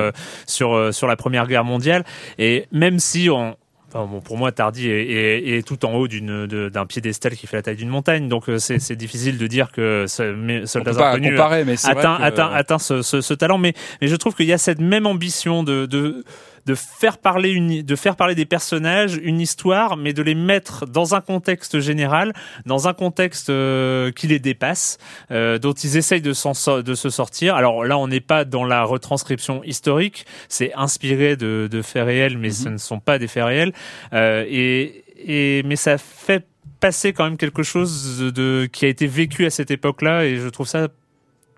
sur, sur la Première Guerre mondiale. Et même si on bon, pour moi, Tardy est, tout en haut d'une, d'un piédestal qui fait la taille d'une montagne, donc euh, c'est, difficile de dire que Soldats Inconnus atteint, atteint, atteint ce, ce, ce, talent. Mais, mais je trouve qu'il y a cette même ambition de, de de faire parler une, de faire parler des personnages, une histoire, mais de les mettre dans un contexte général, dans un contexte euh, qui les dépasse, euh, dont ils essayent de, de se sortir. Alors là, on n'est pas dans la retranscription historique, c'est inspiré de, de, faits réels, mais mhm. ce ne sont pas des faits réels. Euh, et, et mais ça fait passer quand même quelque chose de qui a été vécu à cette époque-là, et je trouve ça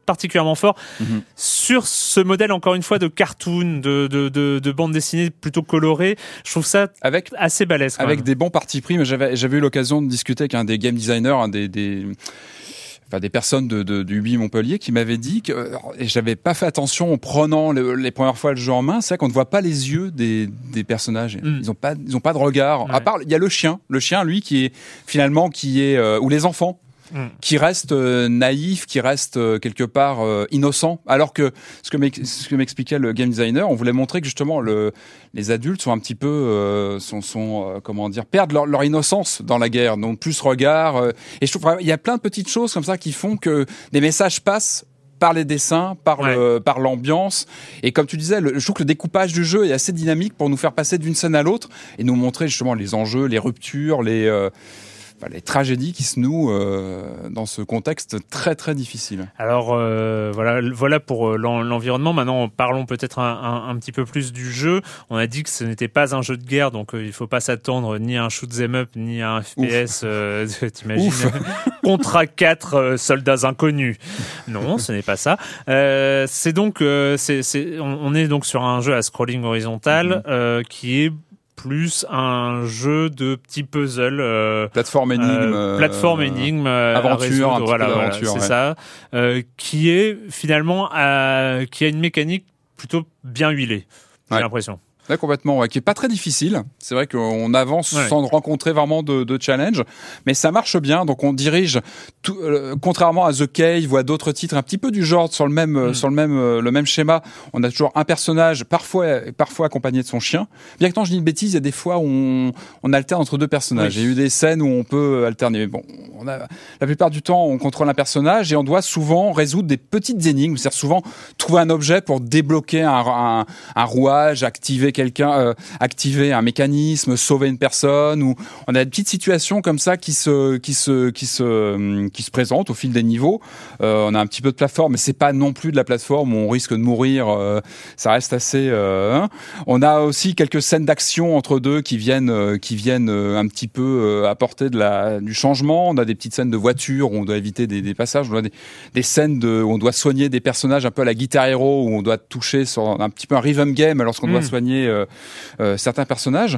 particulièrement fort mhm. sur ce modèle encore une fois de cartoon, de, de, de, de bande dessinée plutôt colorée. Je trouve ça avec, assez balèze. avec des bons partis pris, mais j'avais eu l'occasion de discuter avec un des game designers, un des, des enfin des personnes de, de, du UBI Montpellier qui m'avaient dit que et j'avais pas fait attention en prenant les premières fois le jeu en main, c'est qu'on ne voit pas les yeux des, des personnages. Mm. Ils ont pas ils ont pas de regard. À part il y a le chien, le chien lui qui est finalement qui est euh, ou les enfants Mm. qui reste euh, naïf, qui reste euh, quelque part euh, innocent. Alors que ce que m'expliquait le game designer, on voulait montrer que justement le, les adultes sont un petit peu, sont, sont comment dire, perdent leur, leur, innocence dans la guerre, donc plus regard. et je trouve il y a plein de petites choses comme ça qui font que des messages passent par les dessins, par le, par l'ambiance. Et comme tu disais, le, je trouve que le découpage du jeu est assez dynamique pour nous faire passer d'une scène à l'autre et nous montrer justement les enjeux, les ruptures, les les tragédies qui se nouent euh, dans ce contexte très très difficile. Alors euh, voilà, voilà pour euh, l'environnement. Maintenant, parlons peut-être un, un, petit peu plus du jeu. On a dit que ce n'était pas un jeu de guerre, donc il faut pas s'attendre ni à un shoot 'em up ni à un FPS. T'imagines Contre quatre soldats inconnus. Non, ce n'est pas ça. c'est donc, c'est, on, est donc sur un jeu à scrolling horizontal mm-hmm. qui est plus un jeu de petits puzzles. Euh, plateforme énigme. Euh, plateforme énigme. Euh, aventure, voilà, c'est ça. qui est finalement qui a une mécanique plutôt bien huilée. J'ai l'impression. Ouais, complètement, qui est pas très difficile. C'est vrai qu'on avance sans rencontrer vraiment de, de, challenge, mais ça marche bien. Donc on dirige, tout, euh, contrairement à The Cave ou à d'autres titres un petit peu du genre sur le même, mm. sur le même, euh, le même schéma. On a toujours un personnage, parfois, parfois accompagné de son chien. Bien que quand je dis une bêtise, il y a des fois où on, on alterne entre deux personnages. Il y a eu des scènes où on peut alterner. Mais bon, on a, la plupart du temps, on contrôle un personnage et on doit souvent résoudre des petites énigmes. C'est-à-dire souvent trouver un objet pour débloquer un, un, un rouage, activer quelqu'un, euh, activer un mécanisme, sauver une personne. Ou on a des petites situations comme ça qui se, qui se, qui se, hum, qui se présentent au fil des niveaux. Euh, on a un petit peu de plateforme, mais c'est pas non plus de la plateforme où on risque de mourir. Euh, ça reste assez. Hein. On a aussi quelques scènes d'action entre deux qui viennent, qui viennent un petit peu apporter de la, du changement. On a des petites scènes de voiture où on doit éviter des, des passages. On a des, des scènes de, où on doit soigner des personnages un peu à la guitare hero où on doit toucher sur un petit peu un rhythm game lorsqu'on doit hmm. soigner certains personnages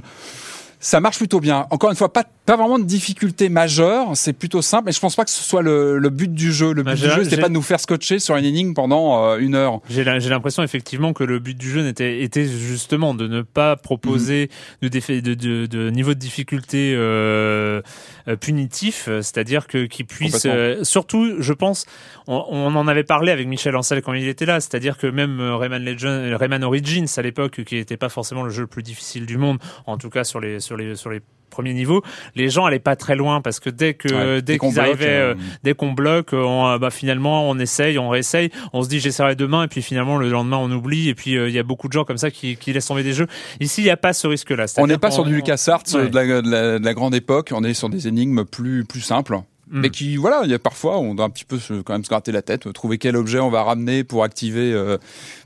ça marche plutôt bien. Encore une fois, pas, pas vraiment de difficulté majeure, c'est plutôt simple, et je pense pas que ce soit le, le but du jeu. Le but du jeu, c'était pas de nous faire scotcher sur une énigme pendant euh, une heure. J'ai l'impression effectivement que le but du jeu était, était justement de ne pas proposer de, de, de, de, niveau de difficulté euh, euh punitif, c'est-à-dire que qui puisse, euh, surtout, je pense, on, on, en avait parlé avec Michel Ancel quand il était là, c'est-à-dire que même Rayman Legend, Rayman Origins à l'époque, qui n'était pas forcément le jeu le plus difficile du monde, en tout cas sur les sur les sur les premiers niveaux, les gens allaient pas très loin parce que dès que dès, qu'ils arrivaient, euh, dès qu'on bloque, on, euh, bah finalement on essaye, on réessaye, on se dit j'essaierai demain et puis finalement le lendemain on oublie et puis euh, il y a beaucoup de gens comme ça qui, qui laissent tomber des jeux. Ici il n'y a pas ce risque-là. On n'est pas sur du LucasArts de, la, de, la, de la grande époque, on est sur des énigmes plus plus simples mais mm. qui voilà il y a parfois on doit un petit peu se, quand même se gratter la tête trouver quel objet on va ramener pour activer euh,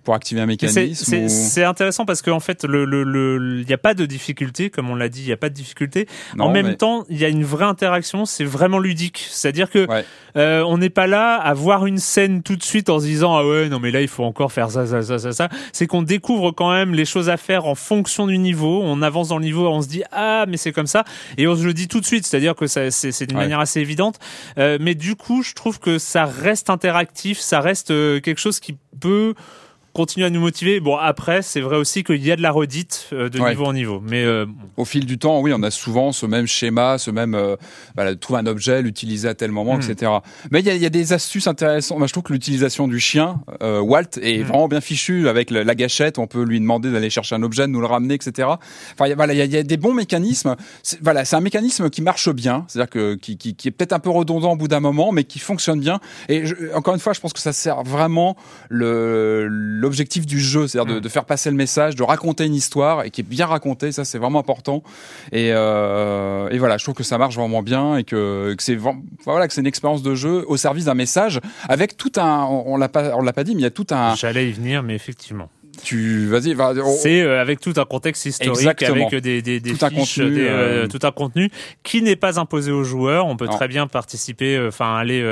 pour activer un mécanisme c'est intéressant parce qu'en fait le le le il n'y a pas de difficulté comme on l'a dit il y a pas de difficulté. En même temps il y a une vraie interaction c'est vraiment ludique. C'est à dire que euh, on n'est pas là à voir une scène tout de suite en se disant ah ouais non mais là il faut encore faire ça ça ça ça ça. C'est qu'on découvre quand même les choses à faire en fonction du niveau. On avance dans le niveau on se dit ah mais c'est comme ça. Et on se le dit tout de suite. C'est à dire que c'est d'une manière assez évidente euh, mais du coup, je trouve que ça reste interactif, ça reste euh, quelque chose qui peut continue à nous motiver. Bon, après, c'est vrai aussi qu'il y a de la redite euh, de niveau en niveau. Mais euh, au fil du temps, oui, on a souvent ce même schéma, ce même euh, voilà, trouver un objet, l'utiliser à tel moment, hmm. etc. Mais il y a, y a, des astuces intéressantes. Moi, je trouve que l'utilisation du chien, euh, Walt, est hmm. vraiment bien fichu avec la, gâchette. On peut lui demander d'aller chercher un objet, de nous le ramener, etc. Enfin, voilà, il y, a, des bons mécanismes. Voilà, c'est un mécanisme qui marche bien, c'est-à-dire que qui, qui, qui est peut-être un peu redondant au bout d'un moment, mais qui fonctionne bien. Et encore une fois, je pense que ça sert vraiment le l'objectif du jeu, c'est-à-dire de, mm. de, faire passer le message, de raconter une histoire et qui est bien racontée. Ça, c'est vraiment important. Et, euh, et, voilà, je trouve que ça marche vraiment bien et que, que c'est voilà que c'est une expérience de jeu au service d'un message avec tout un. On, l'a pas, on l'a pas dit, mais il y a tout un. J'allais y venir, mais effectivement. Tu vas-y, va, c'est euh, avec tout un contexte historique, avec des, des, des tout, fiches, un contenu, des, euh, euh, tout un contenu qui n'est pas imposé aux joueurs. On peut très bien participer, enfin aller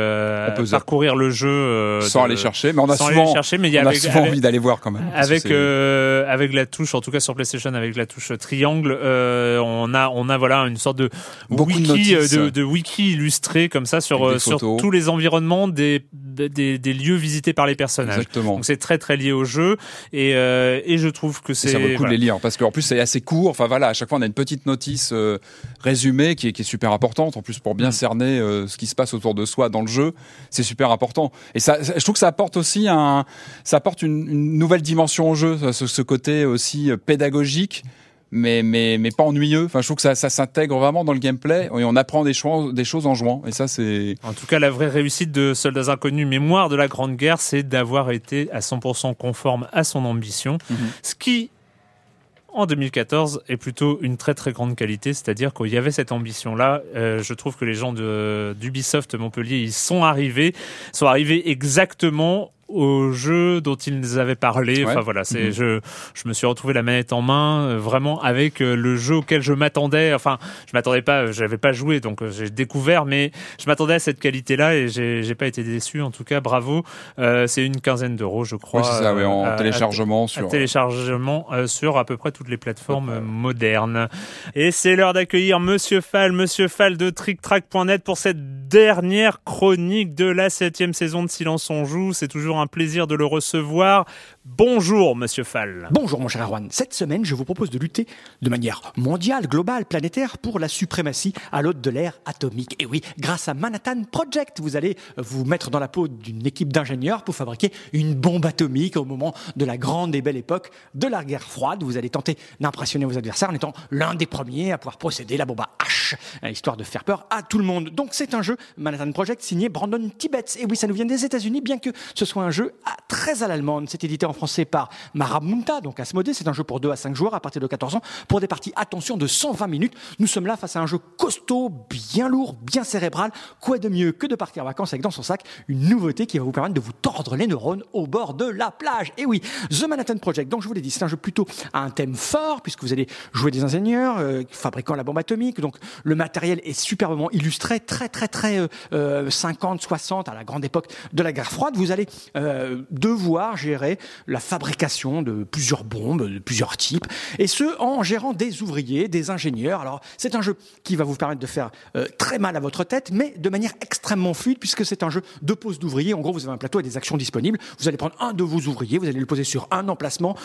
parcourir le jeu sans aller chercher, mais on a souvent, chercher, mais il y a souvent envie d'aller voir quand même. Avec avec la touche, en tout cas sur PlayStation, avec la touche triangle, on a on a voilà une sorte de wiki de, de, wiki illustré comme ça sur sur tous les environnements des, des, des lieux visités par les personnages. Exactement. Donc c'est très très lié au jeu et euh, et, je trouve que c'est. Ça vaut le coup de les lire parce qu'en plus c'est assez court. Enfin voilà, à chaque fois on a une petite notice euh, résumée qui est, qui est, super importante. En plus pour bien mm. cerner euh, ce qui se passe autour de soi dans le jeu, c'est super important. Et ça, je trouve que ça apporte aussi un, ça apporte une, une nouvelle dimension au jeu, ce, ce côté aussi pédagogique mais, mais, mais pas ennuyeux. Enfin, je trouve que ça, ça s'intègre vraiment dans le gameplay et on apprend des, choses, des choses en jouant. Et ça, c'est. En tout cas, la vraie réussite de Soldats Inconnus, Mémoire de la Grande Guerre, c'est d'avoir été à 100% conforme à son ambition. Mhm. Ce qui, en 2014 est plutôt une très très grande qualité, c'est-à-dire qu'il y avait cette ambition-là. Euh, je trouve que les gens d'Ubisoft Montpellier, ils sont arrivés, sont arrivés exactement au jeu dont ils avaient parlé. Enfin voilà, c'est mhm. je je me suis retrouvé la manette en main euh, vraiment avec euh, le jeu auquel je m'attendais. Enfin, je m'attendais pas, j'avais pas joué donc euh, j'ai découvert, mais je m'attendais à cette qualité-là et j'ai j'ai pas été déçu. En tout cas, bravo. Euh, c'est une quinzaine d'euros, je crois. Oui, c'est ça, oui, en téléchargement sur téléchargement sur à peu près toutes les plateformes modernes. Et c'est l'heure d'accueillir Monsieur Fall, Monsieur Fall de TrickTrack.net pour cette dernière chronique de la septième saison de Silence on joue. C'est toujours un un plaisir de le recevoir. Bonjour, monsieur Fall. Bonjour, mon cher Erwan. Cette semaine, je vous propose de lutter de manière mondiale, globale, planétaire pour la suprématie à l'autre de l'ère atomique. Et oui, grâce à Manhattan Project, vous allez vous mettre dans la peau d'une équipe d'ingénieurs pour fabriquer une bombe atomique au moment de la grande et belle époque de la guerre froide. Vous allez tenter d'impressionner vos adversaires en étant l'un des premiers à pouvoir posséder la bombe à H, histoire de faire peur à tout le monde. Donc c'est un jeu Manhattan Project signé Brandon Tibbets. Et oui, ça nous vient des États-Unis, bien que ce soit un jeu très à l'allemande. C'est édité en français par Marabunta, donc Asmodée. C'est un jeu pour 2 à 5 joueurs à partir de 14 ans pour des parties, attention, de 120 minutes. Nous sommes là face à un jeu costaud, bien lourd, bien cérébral. Quoi de mieux que de partir en vacances avec dans son sac une nouveauté qui va vous permettre de vous tordre les neurones au bord de la plage. Et oui, The Manhattan Project, donc je vous l'ai dit, c'est un jeu plutôt à un thème fort, puisque vous allez jouer des ingénieurs euh, fabriquant la bombe atomique. Donc le matériel est superbement illustré, très très très euh, 50, 60 à la grande époque de la guerre froide. Vous allez euh, devoir gérer la fabrication de plusieurs bombes, de plusieurs types, et ce en gérant des ouvriers, des ingénieurs. Alors c'est un jeu qui va vous permettre de faire euh, très mal à votre tête, mais de manière extrêmement fluide, puisque c'est un jeu de pose d'ouvriers. En gros, vous avez un plateau et des actions disponibles. Vous allez prendre un de vos ouvriers, vous allez le poser sur un emplacement.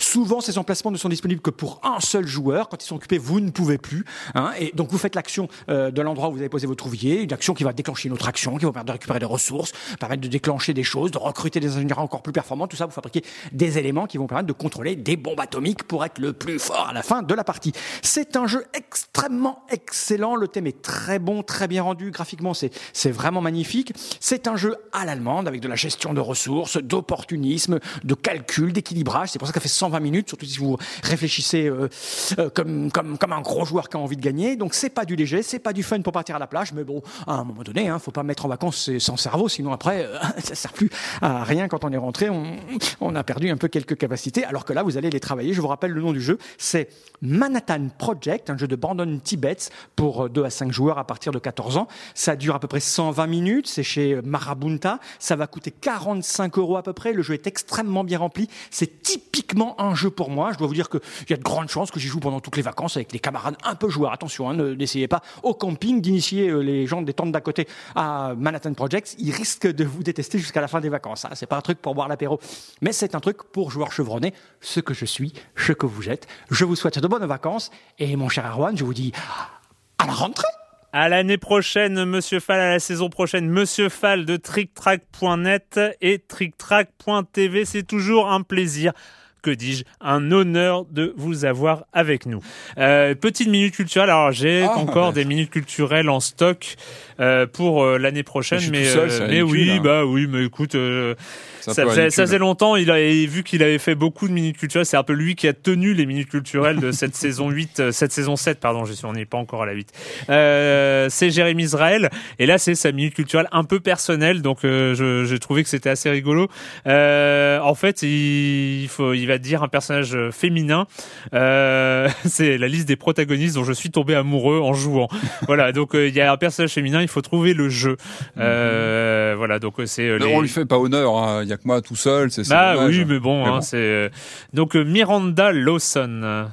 Souvent, ces emplacements ne sont disponibles que pour un seul joueur. Quand ils sont occupés, vous ne pouvez plus. Hein. et donc, vous faites l'action euh, de l'endroit où vous avez posé votre ouvrier, une action qui va déclencher une autre action, qui va permettre de récupérer des ressources, permettre de déclencher des choses, de recruter des ingénieurs encore plus performants. Tout ça, vous fabriquez des éléments qui vont permettre de contrôler des bombes atomiques pour être le plus fort à la fin de la partie. C'est un jeu extrêmement excellent. Le thème est très bon, très bien rendu. Graphiquement, c'est, vraiment magnifique. C'est un jeu à l'allemande avec de la gestion de ressources, d'opportunisme, de calcul, d'équilibrage. C'est pour ça ça fait 120 minutes, surtout si vous réfléchissez euh, euh, comme, comme, comme un gros joueur qui a envie de gagner. Donc c'est pas du léger, c'est pas du fun pour partir à la plage, mais bon, à un moment donné, hein, faut pas mettre en vacances sans cerveau, sinon après, euh, ça sert plus à rien quand on est rentré. On, a perdu un peu quelques capacités, alors que là, vous allez les travailler. Je vous rappelle le nom du jeu, c'est Manhattan Project, un jeu de Brandon Tibbets pour 2 à 5 joueurs à partir de 14 ans. Ça dure à peu près 120 minutes, c'est chez Marabunta. Ça va coûter 45 euros à peu près. Le jeu est extrêmement bien rempli. C'est typiquement un jeu pour moi. Je dois vous dire qu'il y a de grandes chances que j'y joue pendant toutes les vacances avec les camarades un peu joueurs. Attention, hein, n'essayez pas au camping d'initier euh, les gens des tentes d'à côté à Manhattan Project. Ils risquent de vous détester jusqu'à la fin des vacances. Hein. C'est pas un truc pour boire l'apéro, mais c'est un truc pour joueurs chevronnés, ce que je suis, ce que vous êtes. Je vous souhaite de bonnes vacances et mon cher Arwan, je vous dis à la rentrée. À l'année prochaine, Monsieur Fall, à la saison prochaine, Monsieur Fall de TrickTrack.net et TrickTrack.tv. C'est toujours un plaisir que dis-je, un honneur de vous avoir avec nous. Euh, petite minute culturelle, alors j'ai Ah, encore ouais. des minutes culturelles en stock euh, pour euh, l'année prochaine, mais, seul, mais ridicule, oui, hein. bah oui, mais écoute, ça faisait, ça faisait longtemps, il a vu qu'il avait fait beaucoup de minutes culturelles, c'est un peu lui qui a tenu les minutes culturelles de cette saison 8, euh, cette saison 7, pardon, je suis, on n'est pas encore à la 8. Euh, c'est Jérémy Israël, et là c'est sa minute culturelle un peu personnelle, donc euh, je- j'ai trouvé que c'était assez rigolo. Euh, en fait, il, il faut, il va dire un personnage féminin. Euh, c'est la liste des protagonistes dont je suis tombé amoureux en jouant. voilà, donc euh, il y a un personnage féminin, il faut trouver le jeu. Euh, voilà, donc euh, c'est euh, Mais les- On lui fait pas honneur, hein. il y a que moi tout seul, c'est bah dommage. oui, mais bon, hein, bon. c'est euh, donc euh, Miranda Lawson.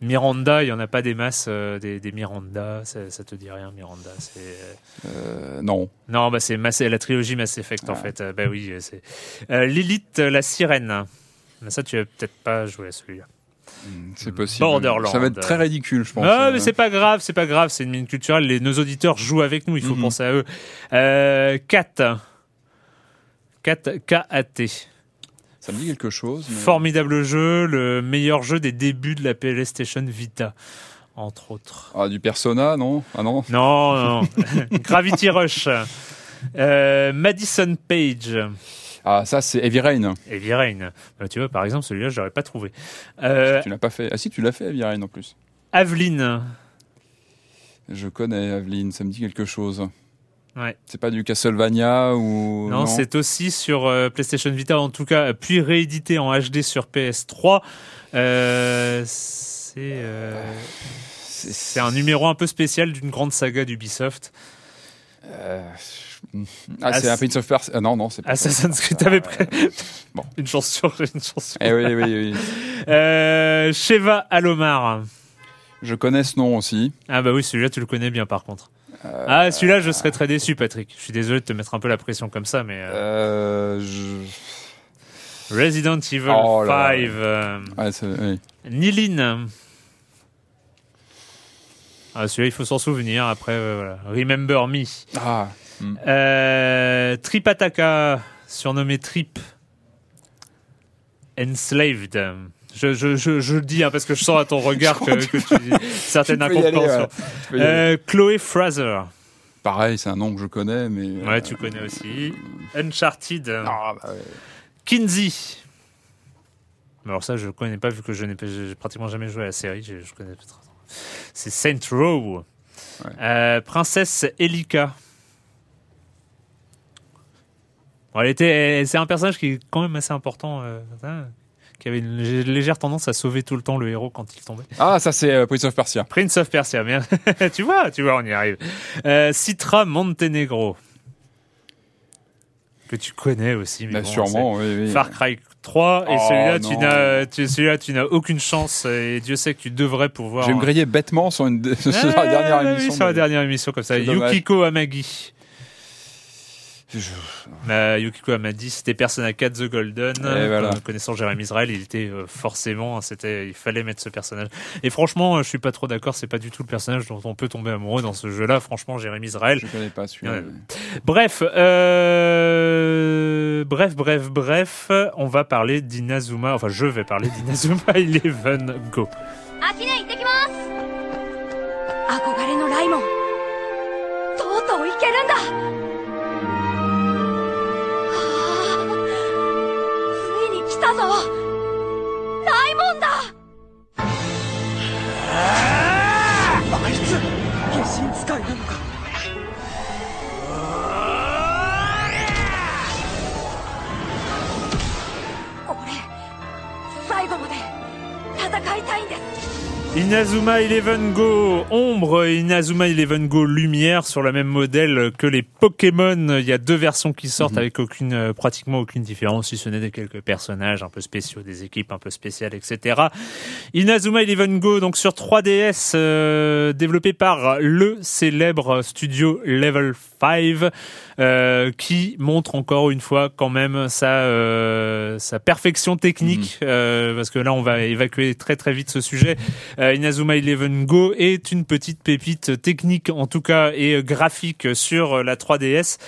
Miranda, il y en a pas des masses, euh, des, des Miranda, ça, ça te dit rien, Miranda. C'est euh, Euh, non. non, bah c'est Mass- la trilogie Mass Effect en Ah. fait. Euh, bah oui, euh, c'est euh, Lilith la sirène. Mais ça, tu vas peut-être pas jouer à celui-là. C'est possible. Borderland. Ça va être très ridicule, je pense. Euh, mais c'est pas grave, c'est pas grave, c'est une minute culturelle. Les, nos auditeurs jouent avec nous, il faut Mhm. penser à eux. Euh, Kat. Kat, K-A-T. Ça me dit quelque chose. mais- Formidable jeu, le meilleur jeu des débuts de la PlayStation Vita, entre autres. Ah, du Persona, non? Ah non Non, non. Gravity Rush. Euh, Madison Page. Ah, ça, c'est Heavy Rain. Heavy Rain. Bah, tu vois, par exemple, celui-là, je l'aurais pas trouvé. Euh, Tu l'as pas fait. Ah si, tu l'as fait, Heavy Rain, en plus. Aveline. Je connais Aveline, ça me dit quelque chose. Ouais. C'est pas du Castlevania ou. Non, c'est aussi sur euh, PlayStation Vita, en tout cas, puis réédité en HD sur PS3. Euh, c'est euh, c'est un numéro un peu spécial d'une grande saga d'Ubisoft. Euh, Ah, c'est un Prince of Persia. Ah, non, non, c'est pas. Assassin's Creed, t'avais prêt Bon. Une chance sur une chance sur- Eh oui, oui, oui. Euh, Sheva Alomar. Je connais ce nom aussi. Ah bah oui, celui-là tu le connais bien par contre. ah, celui-là, je serais très déçu, Patrick. Je suis désolé de te mettre un peu la pression comme ça, mais. Resident Evil 5. Ouais, Niline. Ah, celui-là, il faut s'en souvenir. Après, voilà. Remember Me. Ah. Euh, Tripataka, surnommé Trip. Enslaved. Je, je, je, je, le dis hein, parce que je sens à ton regard que, que tu certaines incompréhensions. Euh, Chloé Fraser. Pareil, c'est un nom que je connais, mais. Ouais, tu connais aussi. Uncharted. Ah, bah Kinsey. Alors ça, je connais pas vu que je n'ai pratiquement jamais joué à la série. Je, je connais pas. C'est Saint Row. Euh, Princesse Elika. elle était, c'est un personnage qui est quand même assez important, euh, hein, qui avait une légère tendance à sauver tout le temps le héros quand il tombait. Ah, ça c'est euh, Prince of Persia. Prince of Persia, bien. tu vois, tu vois, on y arrive. Citra Montenegro que tu connais aussi. Mais bah, sûrement, oui, Far Cry 3 et celui-là tu n'as celui-là tu n'as aucune chance et Dieu sait que tu devrais pouvoir. Je vais me griller bêtement sur une sur la dernière émission. sur la dernière émission comme ça. Yukiko Amagi. Euh, Yukiko Amadi, c'était Persona 4 The Golden. Euh, connaissant Jérémy Israël, il était euh, forcément, c'était, il fallait mettre ce personnage. Et franchement, je suis pas trop d'accord, c'est pas du tout le personnage dont on peut tomber amoureux dans ce jeu-là. Franchement, Jérémy Israël. Je connais pas celui-là. Bref, bref, bref, bref, on va parler d'Inazuma. Enfin, je vais parler d'Inazuma Eleven Go. た Inazuma Eleven Go ombre et Inazuma Eleven Go lumière sur le même modèle que les Pokémon. Il y a deux versions qui sortent mhm. avec aucune, euh, pratiquement aucune différence, si ce n'est des quelques personnages un peu spéciaux, des équipes un peu spéciales, etc. Inazuma Eleven Go, donc sur 3DS, euh, développé par le célèbre studio Level 5, euh, qui montre encore une fois quand même sa, sa perfection technique, mhm. parce que là on va évacuer très très vite ce sujet. Euh, Inazuma Eleven Go est une petite pépite technique en tout cas et graphique sur la 3DS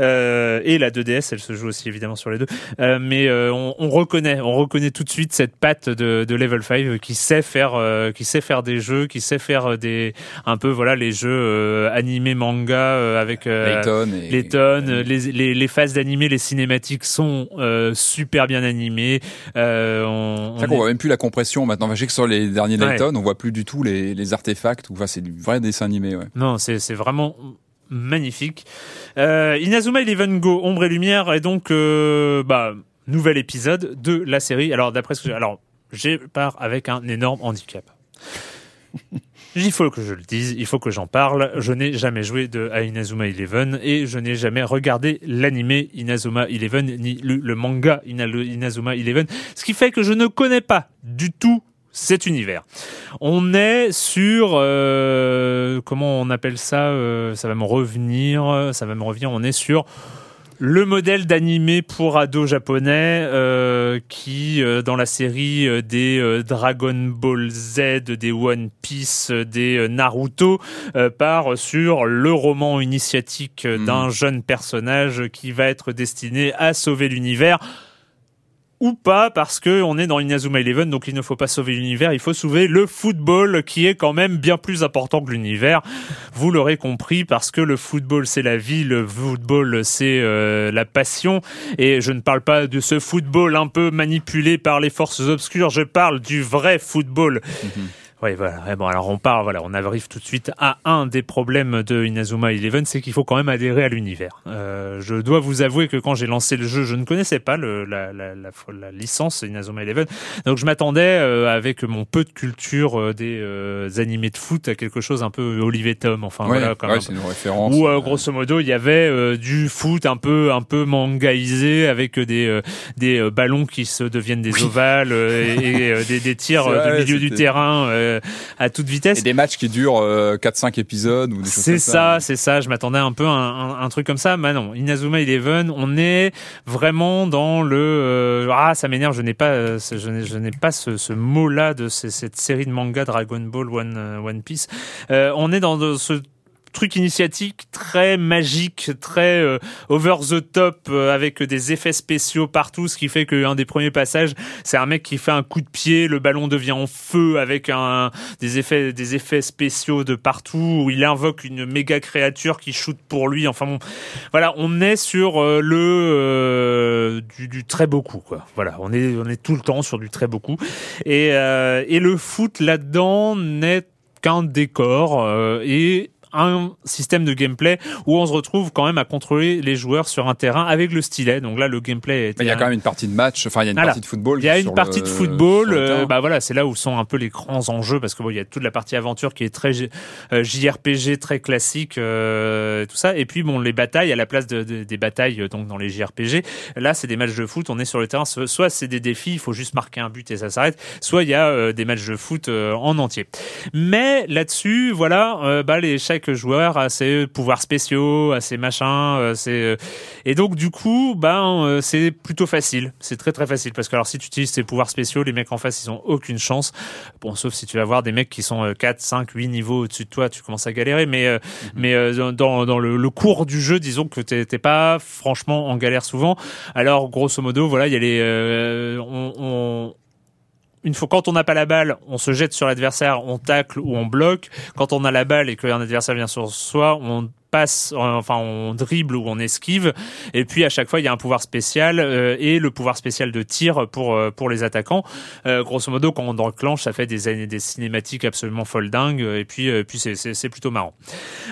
euh, et la 2DS. Elle se joue aussi évidemment sur les deux. Euh, mais on, reconnaît, on reconnaît tout de suite cette patte de, de Level 5 qui sait faire, qui sait faire des jeux, qui sait faire des un peu voilà les jeux animés manga avec Layton les tonnes, les, les, les phases d'animé, les cinématiques sont super bien animées. on, on, voit même plus la compression maintenant. J'ai que sur les derniers Layton, on voit plus du tout les, artefacts. Enfin, c'est du vrai dessin animé. Ouais. Non, c'est vraiment magnifique. Euh, Inazuma Eleven Go, Ombre et Lumière, et donc euh, bah, nouvel épisode de la série. Alors d'après ce que alors j'ai pars avec un énorme handicap. Il faut que je le dise, il faut que j'en parle. Je n'ai jamais joué de, à Inazuma Eleven et je n'ai jamais regardé l'anime Inazuma Eleven ni lu le manga Inazuma Eleven, ce qui fait que je ne connais pas du tout cet univers. On est sur euh, comment on appelle ça euh, Ça va me revenir. Ça va me revenir. On est sur le modèle d'animé pour ados japonais euh, qui, dans la série des Dragon Ball Z, des One Piece, des Naruto, part sur le roman initiatique hmm. d'un jeune personnage qui va être destiné à sauver l'univers ou pas parce que on est dans Inazuma Eleven donc il ne faut pas sauver l'univers il faut sauver le football qui est quand même bien plus important que l'univers. Vous l'aurez compris parce que le football c'est la vie le football c'est euh, la passion. Et je ne parle pas de ce football un peu manipulé par les forces obscures je parle du vrai football. Mhm. Oui, voilà. Bon, alors on part, voilà, on arrive tout de suite à un des problèmes de Inazuma Eleven, c'est qu'il faut quand même adhérer à l'univers. Euh, je dois vous avouer que quand j'ai lancé le jeu, je ne connaissais pas le, la, la, la, la, licence Inazuma Eleven, donc je m'attendais euh, avec mon peu de culture euh, des euh, animés de foot à quelque chose un peu Olivier Tom, enfin voilà, comme ouais, c'est une référence. Où grosso modo il y avait du foot un peu un peu mangaisé avec des des ballons qui se deviennent des ovales et, des, des, tirs du milieu du terrain à toute vitesse. Et des matchs qui durent 4-5 épisodes ou des choses C'est ça, c'est ça. Je m'attendais un peu à un, truc comme ça. Mais non, Inazuma Eleven, on est vraiment dans le ah ça m'énerve. Je n'ai pas, je n'ai pas ce, ce mot-là de cette série de manga Dragon Ball One One Piece. on est dans ce truc initiatique très magique, très euh, over the top, euh, avec des effets spéciaux partout, ce qui fait qu'un des premiers passages, c'est un mec qui fait un coup de pied, le ballon devient en feu avec un des effets des effets spéciaux de partout, où il invoque une méga créature qui shoot pour lui. Enfin bon, voilà, on est sur euh, le du, du, très beaucoup quoi. Voilà, on est on est tout le temps sur du très beaucoup et et le foot là-dedans n'est qu'un décor et un système de gameplay où on se retrouve quand même à contrôler les joueurs sur un terrain avec le stylet. Donc là, le gameplay. Est il y a quand même une partie de match. Enfin, il y a une partie de football. Il y a une partie de football. Euh, bah voilà, c'est là où sont un peu les grands enjeux parce que bon, il y a toute la partie aventure qui est très JRPG, euh, très classique, euh, tout ça. Et puis bon, les batailles à la place de, des batailles donc dans les JRPG. Là, c'est des matchs de foot. On est sur le terrain. Soit c'est des défis, il faut juste marquer un but et ça s'arrête. Soit il y a des matchs de foot en entier. Mais là-dessus, voilà, bah les chaque joueur a ses pouvoirs spéciaux, a ses machins, euh, euh, et donc du coup, ben euh, c'est plutôt facile. C'est très très facile parce que alors si tu utilises tes pouvoirs spéciaux, les mecs en face ils ont aucune chance. Bon, sauf si tu vas voir des mecs qui sont 4, 5, 8 niveaux au-dessus de toi, tu commences à galérer. Mais mhm. mais dans, dans le, cours du jeu, disons que t'es pas franchement en galère souvent. Alors grosso modo, voilà, il y a les on une fois quand on n'a pas la balle, on se jette sur l'adversaire, on tacle ou on bloque. Quand on a la balle et qu'un adversaire vient sur soi, on passe, euh, enfin on dribble ou on esquive. Et puis à chaque fois il y a un pouvoir spécial euh, et le pouvoir spécial de tir pour euh, pour les attaquants. grosso modo quand on enclenche, ça fait des des cinématiques absolument folles dingues. Et puis puis c'est plutôt marrant.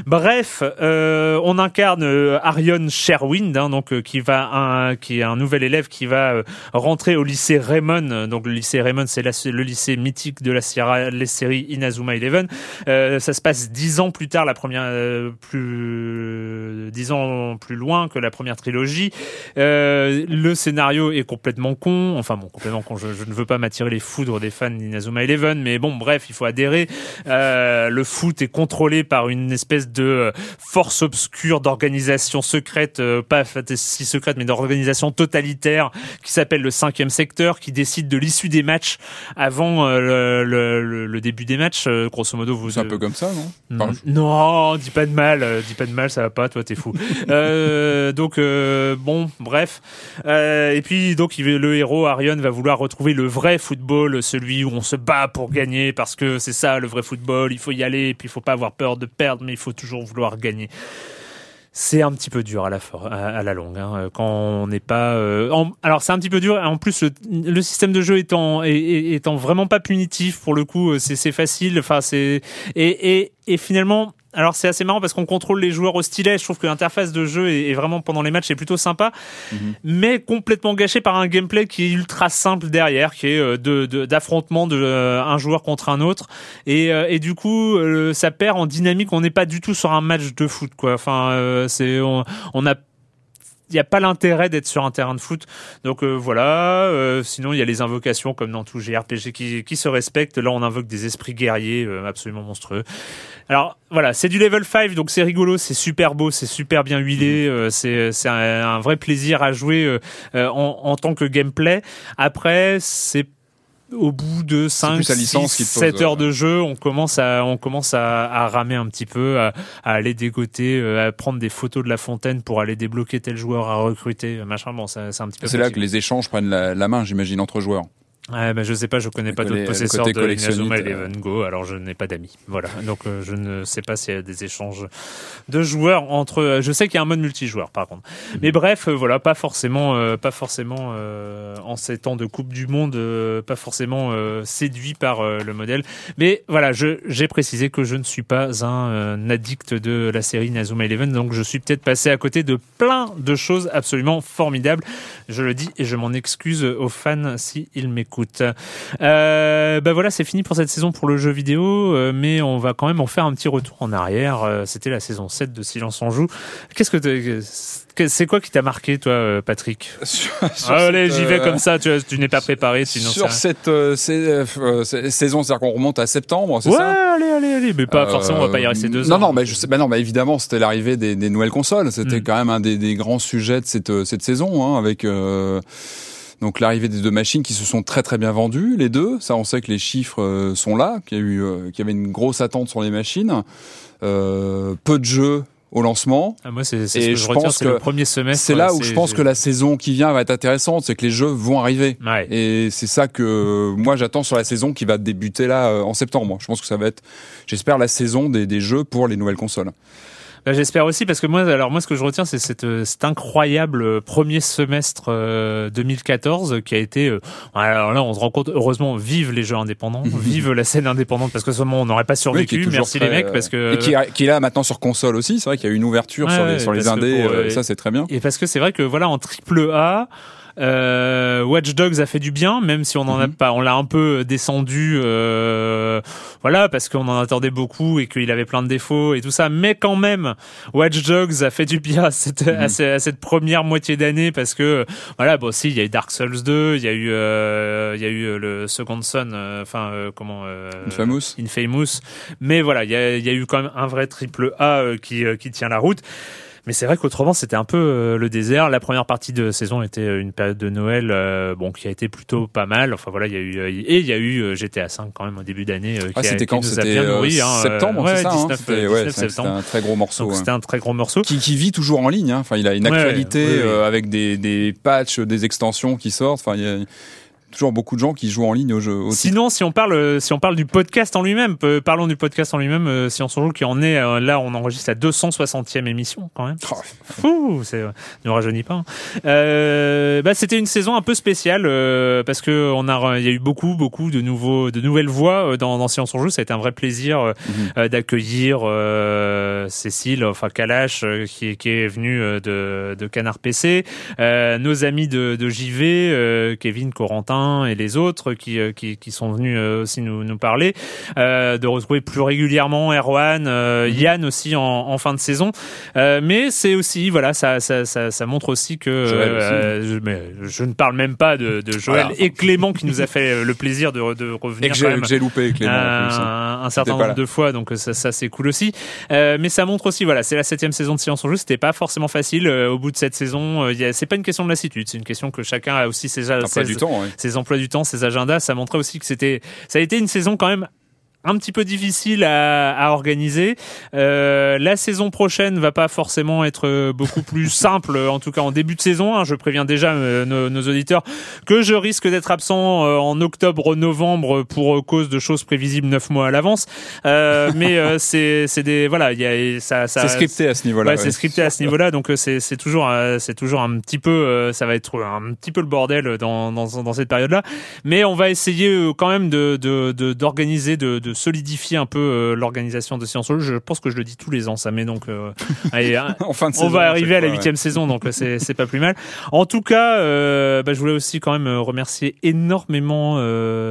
Bref, on incarne Arion Sherwind, hein, donc qui va un, qui est un nouvel élève qui va rentrer au lycée Raymond. Donc le lycée Raymond c'est le lycée mythique de la Sierra, les séries Inazuma Eleven. ça se passe dix ans plus tard, la première plus dix ans plus loin que la première trilogie. Euh, le scénario est complètement con. Enfin bon, complètement con. Je, ne veux pas m'attirer les foudres des fans d'Inazuma Eleven, mais bon, bref, il faut adhérer. Euh, le foot est contrôlé par une espèce de force obscure d'organisation secrète, euh, pas si secrète, mais d'organisation totalitaire qui s'appelle le cinquième secteur, qui décide de l'issue des matchs avant le, le, début des matchs. grosso modo, vous. C'est un peu comme ça, non? Non, dis pas de mal pas de mal, ça va pas, toi t'es fou. euh, donc euh, bon, bref. Euh, et puis donc le héros Arion va vouloir retrouver le vrai football, celui où on se bat pour gagner parce que c'est ça le vrai football. Il faut y aller, et puis il faut pas avoir peur de perdre, mais il faut toujours vouloir gagner c'est un petit peu dur à la, à, la longue hein, quand on n'est pas. Alors c'est un petit peu dur. En plus, le, système de jeu étant étant vraiment pas punitif pour le coup, c'est facile. Enfin c'est et, et finalement alors c'est assez marrant parce qu'on contrôle les joueurs au stylet. Je trouve que l'interface de jeu est, vraiment pendant les matchs est plutôt sympa, mhm. mais complètement gâché par un gameplay qui est ultra simple derrière, qui est euh, de d'affrontement de, euh, un joueur contre un autre, et, euh, et du coup ça perd en dynamique. On n'est pas du tout sur un match de foot, quoi. Enfin, c'est on, on a n'y a pas l'intérêt d'être sur un terrain de foot. Donc euh, voilà. Euh, sinon, il y a les invocations comme dans tout JRPG qui, qui se respectent. Là, on invoque des esprits guerriers euh, absolument monstrueux. Alors voilà, c'est du level 5, donc c'est rigolo, c'est super beau, c'est super bien huilé, mhm. c'est c'est un, un, vrai plaisir à jouer en, en tant que gameplay. Après, c'est au bout de 5 6 7 heures de jeu, on commence à on commence à, à ramer un petit peu, à, à, aller dégoter, euh, à prendre des photos de la fontaine pour aller débloquer tel joueur à recruter, machin. Bon, c'est un petit peu. C'est là que les échanges prennent la, la main, j'imagine, entre joueurs. Ouais, bah, je sais pas, je connais pas d'autres possesseurs de Inazuma Eleven Go, alors je n'ai pas d'amis. Voilà, donc euh, je ne sais pas s'il y a des échanges de joueurs entre. Euh, je sais qu'il y a un mode multijoueur, par contre. Mhm. Mais bref, euh, voilà, pas forcément, pas forcément en ces temps de Coupe du Monde, pas forcément séduit par le modèle. Mais voilà, je j'ai précisé que je ne suis pas un addict de la série Inazuma Eleven, donc je suis peut-être passé à côté de plein de choses absolument formidables. Je le dis et je m'en excuse aux fans si ils m'écoutent écoute. Euh, bah voilà, c'est fini pour cette saison pour le jeu vidéo, euh, mais on va quand même en faire un petit retour en arrière. Euh, c'était la saison 7 de Silence en joue. Qu'est-ce que c'est quoi qui t'a marqué, toi, Patrick Allez, j'y vais comme ça. Tu, tu n'es pas préparé, sinon. Sur cette saison, c'est-à-dire qu'on remonte à septembre, c'est ouais, ça allez, allez, allez, mais pas forcément. On va pas y rester deux non, ans. Non, mais je sais. Bah non, mais évidemment, c'était l'arrivée des, des, nouvelles consoles. C'était mm. quand même un des, des, grands sujets de cette, cette saison, hein, avec. Donc l'arrivée des deux machines qui se sont très très bien vendues, les deux. Ça, on sait que les chiffres euh, sont là, qu'il y, a eu, euh, qu'il y avait une grosse attente sur les machines. Euh, peu de jeux au lancement. Ah, moi, c'est ce que je, retiens, c'est le premier semestre. C'est là où je pense que la saison qui vient va être intéressante, c'est que les jeux vont arriver. Et c'est ça que moi j'attends sur la saison qui va débuter là en septembre. Je pense que ça va être, j'espère, la saison des, des jeux pour les nouvelles consoles. Bah, j'espère aussi parce que moi, alors moi, ce que je retiens, c'est cet, cet incroyable premier semestre 2014 euh, qui a été. Euh, alors là, on se rend compte. Heureusement, vive les jeux indépendants, vive la scène indépendante parce que seulement on n'aurait pas survécu. Merci les mecs parce que et qui, qui est là maintenant sur console aussi. C'est vrai qu'il y a eu une ouverture sur les sur les indés. Euh, ça, c'est très bien. Et parce que c'est vrai que voilà en triple A. Euh, Watch Dogs a fait du bien, même si on en a mhm. pas, on l'a un peu descendu, euh, voilà, parce qu'on en attendait beaucoup et qu'il avait plein de défauts et tout ça. Mais quand même, Watch Dogs a fait du bien à cette, à mhm. cette première moitié d'année parce que, voilà, bon, si, il y a eu Dark Souls 2, il y a eu, euh, il y a eu le Second Son, euh, enfin, euh, comment, Infamous. Infamous. Mais voilà, il y a, il y a eu quand même un vrai triple A qui, qui tient la route. Mais c'est vrai qu'autrement, c'était un peu euh, le désert. La première partie de saison était euh, une période de Noël, euh, bon, qui a été plutôt pas mal. Enfin voilà, il y a eu et il y a eu GTA 5 quand même au début d'année. Ah, c'était quand C'était hein, septembre, ouais, c'est ça 19, hein 19 ouais, septembre. C'était un très gros morceau. C'était un très gros morceau qui, qui vit toujours en ligne. Hein. Enfin, il a une actualité avec des, des patchs, des extensions qui sortent. Enfin, il y a toujours beaucoup de gens qui jouent en ligne au jeu. Sinon, si on parle, si on parle du podcast en lui-même, parlons du podcast en lui-même. Euh, si on s'en joue, qui en est euh, là, on enregistre la 260e émission quand même. Oh. Fou, c'est ne rajeunit pas. Hein. Euh, bah, c'était une saison un peu spéciale euh, parce que on a, il y a eu beaucoup, beaucoup de nouveaux, de nouvelles voix dans, dans Science en jeu. Ça a été un vrai plaisir mhm. d'accueillir Cécile, enfin Kalash, qui, qui est venu de, de Canard PC, nos amis de, de JV, Kevin, Corentin et les autres qui, euh, qui, qui sont venus euh, aussi nous, nous parler, euh, de retrouver plus régulièrement Erwan, mhm. Yann aussi en, en, fin de saison. mais c'est aussi, voilà, ça, ça, ça, ça, montre aussi que je, mais je, ne parle même pas de, de Joël et Clément qui nous a fait le plaisir de, de revenir. Et que j'ai loupé Clément. Un, un certain nombre de fois, donc ça, ça c'est cool aussi. mais ça montre aussi, voilà, c'est la septième saison de Silence en Jeu, c'était pas forcément facile. au bout de cette saison, c'est pas une question de lassitude, c'est une question que chacun a aussi ses, ses, du temps, ses emplois du temps, ses agendas, ça montrait aussi que c'était, ça a été une saison quand même un petit peu difficile à, à organiser. Euh, la saison prochaine va pas forcément être beaucoup plus simple, en tout cas en début de saison. Hein. Je préviens déjà euh, nos, nos, auditeurs que je risque d'être absent euh, en octobre-novembre pour cause de choses prévisibles neuf mois à l'avance. Euh, mais euh, c'est c'est des voilà, il y a ça, ça c'est scripté à ce niveau-là. Ouais, c'est scripté à ce niveau-là, donc c'est c'est toujours c'est toujours un petit peu ça va être un petit peu le bordel dans dans, dans cette période-là. Mais on va essayer quand même de d'organiser de, de solidifier un peu euh, l'organisation de Sciences Je pense que je le dis tous les ans, ça met donc. Euh, allez, hein, on va arriver à la huitième saison, donc euh, c'est c'est pas plus mal. En tout cas, bah, je voulais aussi quand même remercier énormément.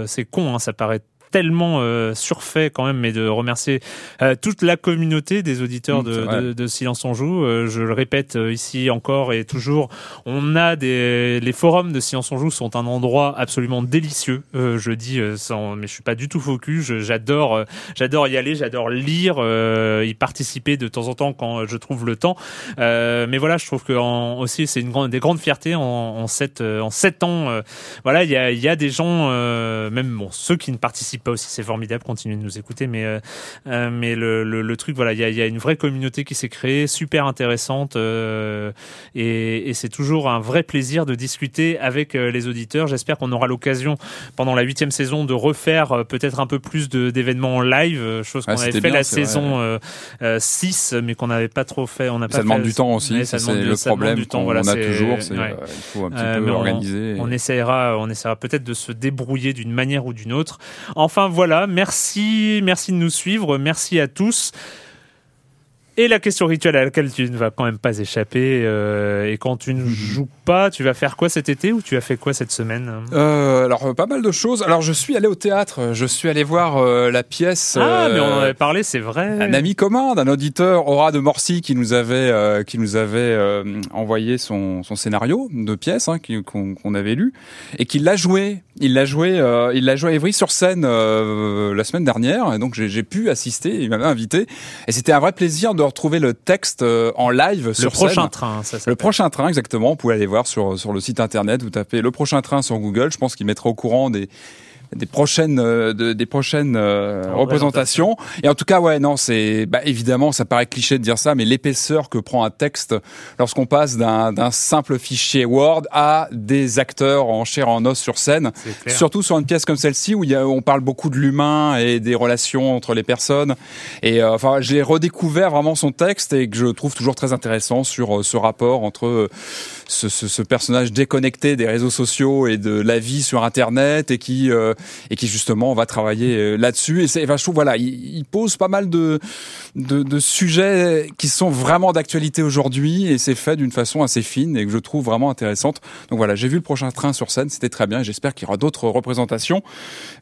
c'est con, hein, ça paraît tellement euh, surfait quand même, mais de remercier euh, toute la communauté des auditeurs mmh, de, Silence on joue. Euh, je le répète ici encore et toujours, on a des les forums de Silence on joue sont un endroit absolument délicieux. je dis sans, mais je suis pas du tout focus. J'adore, j'adore y aller, j'adore lire, y participer de temps en temps quand je trouve le temps. mais voilà, je trouve que en, aussi c'est une grande, des grandes fiertés en, en sept en sept ans. voilà, il y a, y a des gens, même bon, ceux qui ne participent pas aussi, c'est formidable, continuez de nous écouter. Mais, euh, euh, mais le, le, truc, voilà, il y a, y a, une vraie communauté qui s'est créée, super intéressante, euh, et, et c'est toujours un vrai plaisir de discuter avec les auditeurs. J'espère qu'on aura l'occasion pendant la huitième saison de refaire peut-être un peu plus d'événements en live, chose qu'on avait fait la saison 6, mais qu'on n'avait pas trop fait. On a ça pas demande du temps aussi, c'est le problème qu'on voilà, a toujours, il faut un petit peu organiser. On, essaiera, on essaiera peut-être de se débrouiller d'une manière ou d'une autre. Enfin voilà, merci, merci de nous suivre, merci à tous. Et la question rituelle à laquelle tu ne vas quand même pas échapper, euh, et quand tu ne mhm. joues pas, tu vas faire quoi cet été ou tu as fait quoi cette semaine? Euh, Alors pas mal de choses. Alors je suis allé au théâtre, je suis allé voir euh, la pièce. Ah mais on en avait parlé, c'est vrai. Un ami commun, d'un auditeur, Aura de Morcy, qui nous avait qui nous avait envoyé son, son scénario de pièce hein, qu'on avait lu et qui l'a joué. Il l'a joué, il l'a joué à Évry sur scène la semaine dernière, et donc j'ai pu assister. Il m'avait invité et c'était un vrai plaisir de retrouver le texte euh, en live sur Le prochain train, ça Le prochain train, exactement. Vous pouvez aller voir sur, sur le site internet, vous tapez le prochain train sur Google. Je pense qu'il mettra au courant des, des prochaines euh, de, des prochaines euh, représentations. Et en tout cas, ouais, non, c'est bah, évidemment, ça paraît cliché de dire ça, mais l'épaisseur que prend un texte lorsqu'on passe d'un simple fichier Word à des acteurs en chair en os sur scène, surtout sur une pièce comme celle-ci où, il y a, on parle beaucoup de l'humain et des relations entre les personnes. Et euh, enfin, j'ai redécouvert vraiment son texte et que je trouve toujours très intéressant sur ce rapport entre ce, ce, ce, personnage déconnecté des réseaux sociaux et de la vie sur Internet et qui et qui justement va travailler euh, là-dessus. Et c'est, voilà, il, pose pas mal de, de, sujets qui sont vraiment d'actualité aujourd'hui et c'est fait d'une façon assez fine et que je trouve vraiment intéressante. Donc voilà, j'ai vu le prochain train sur scène, c'était très bien. J'espère qu'il y aura d'autres représentations.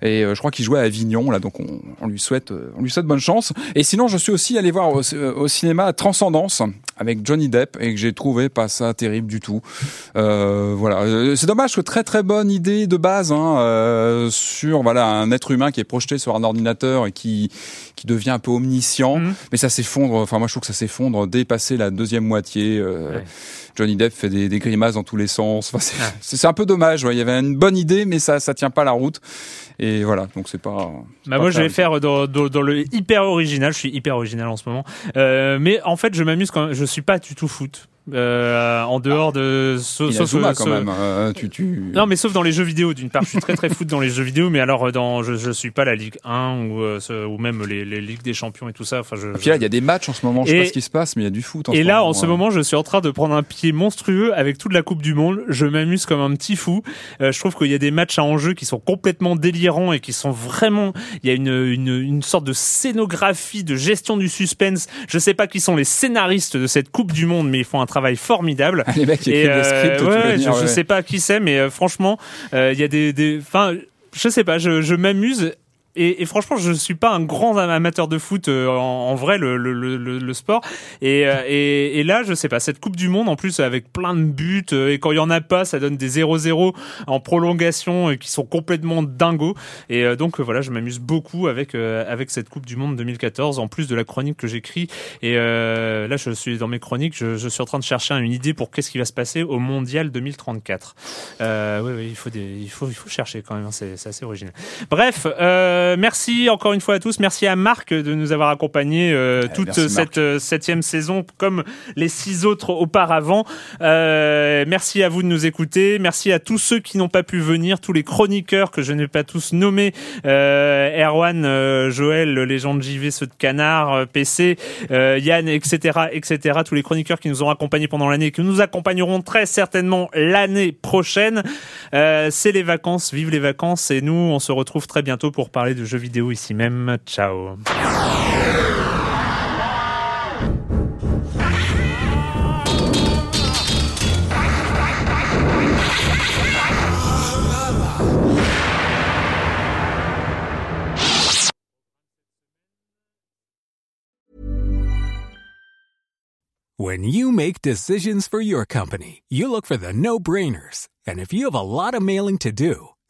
Et euh, je crois qu'il jouait à Avignon là, donc on, lui souhaite, euh, on lui souhaite bonne chance. Et sinon, je suis aussi allé voir au, cinéma Transcendance avec Johnny Depp et que j'ai trouvé pas ça terrible du tout. Voilà, c'est dommage que très très bonne idée de base hein, sur voilà un être humain qui est projeté sur un ordinateur et qui qui devient un peu omniscient, mhm. mais ça s'effondre. Enfin moi je trouve que ça s'effondre dès passé la deuxième moitié. Euh, Johnny Depp fait des, des, grimaces dans tous les sens. Enfin, c'est un peu dommage. Ouais. Il y avait une bonne idée, mais ça ça tient pas la route. Et voilà, donc c'est pas. Bah moi, je vais faire dans, dans, dans, le hyper original. Je suis hyper original en ce moment. Euh, mais en fait, je m'amuse quand je suis pas du tout foot. Euh, en dehors de sauf, sauf, quand même euh, tu, tu... non mais sauf dans les jeux vidéo d'une part je suis très très foot dans les jeux vidéo mais alors dans je, je suis pas la Ligue 1 ou euh, ou même les, les ligues des champions et tout ça enfin je, et puis là il y a des matchs en ce moment je sais pas ce qui se passe mais il y a du foot en et ce là moment, en ce moment je suis en train de prendre un pied monstrueux avec toute la coupe du monde. Je m'amuse comme un petit fou. Euh, je trouve qu'il y a des matchs à enjeu qui sont complètement délirants et qui sont vraiment il y a une, une une sorte de scénographie de gestion du suspense. Je sais pas qui sont les scénaristes de cette coupe du monde mais ils font un travail formidable Les mecs qui scripts. Ouais, je, je, sais pas qui c'est, mais euh, franchement, euh, il y a des, des, enfin, je sais pas, je, je m'amuse et, franchement, je suis pas un grand amateur de foot euh, en, vrai, le, sport. Et, euh, et, là, je sais pas, cette Coupe du Monde, en plus, avec plein de buts, euh, et quand il y en a pas, ça donne des 0-0 en prolongation qui sont complètement dingos. Et donc, voilà, je m'amuse beaucoup avec, avec cette Coupe du Monde 2014, en plus de la chronique que j'écris. Et là, je suis dans mes chroniques, je, suis en train de chercher une idée pour qu'est-ce qui va se passer au Mondial 2034. oui, oui, il faut, il faut, il faut chercher quand même, hein, c'est assez original. Bref, euh, merci encore une fois à tous. Merci à Marc de nous avoir accompagnés euh, eh, toute cette euh, septième saison, comme les six autres auparavant. merci à vous de nous écouter. Merci à tous ceux qui n'ont pas pu venir, tous les chroniqueurs que je n'ai pas tous nommés. Erwan, Joël, légende JV, ceux de Canard, PC, Yann, etc., etc. Tous les chroniqueurs qui nous ont accompagnés pendant l'année et qui nous accompagneront très certainement l'année prochaine. C'est les vacances, vive les vacances et nous, on se retrouve très bientôt pour parler de jeux vidéo ici même. Ciao. When you make decisions for your company, you look for the no-brainers. And if you have a lot of mailing to do,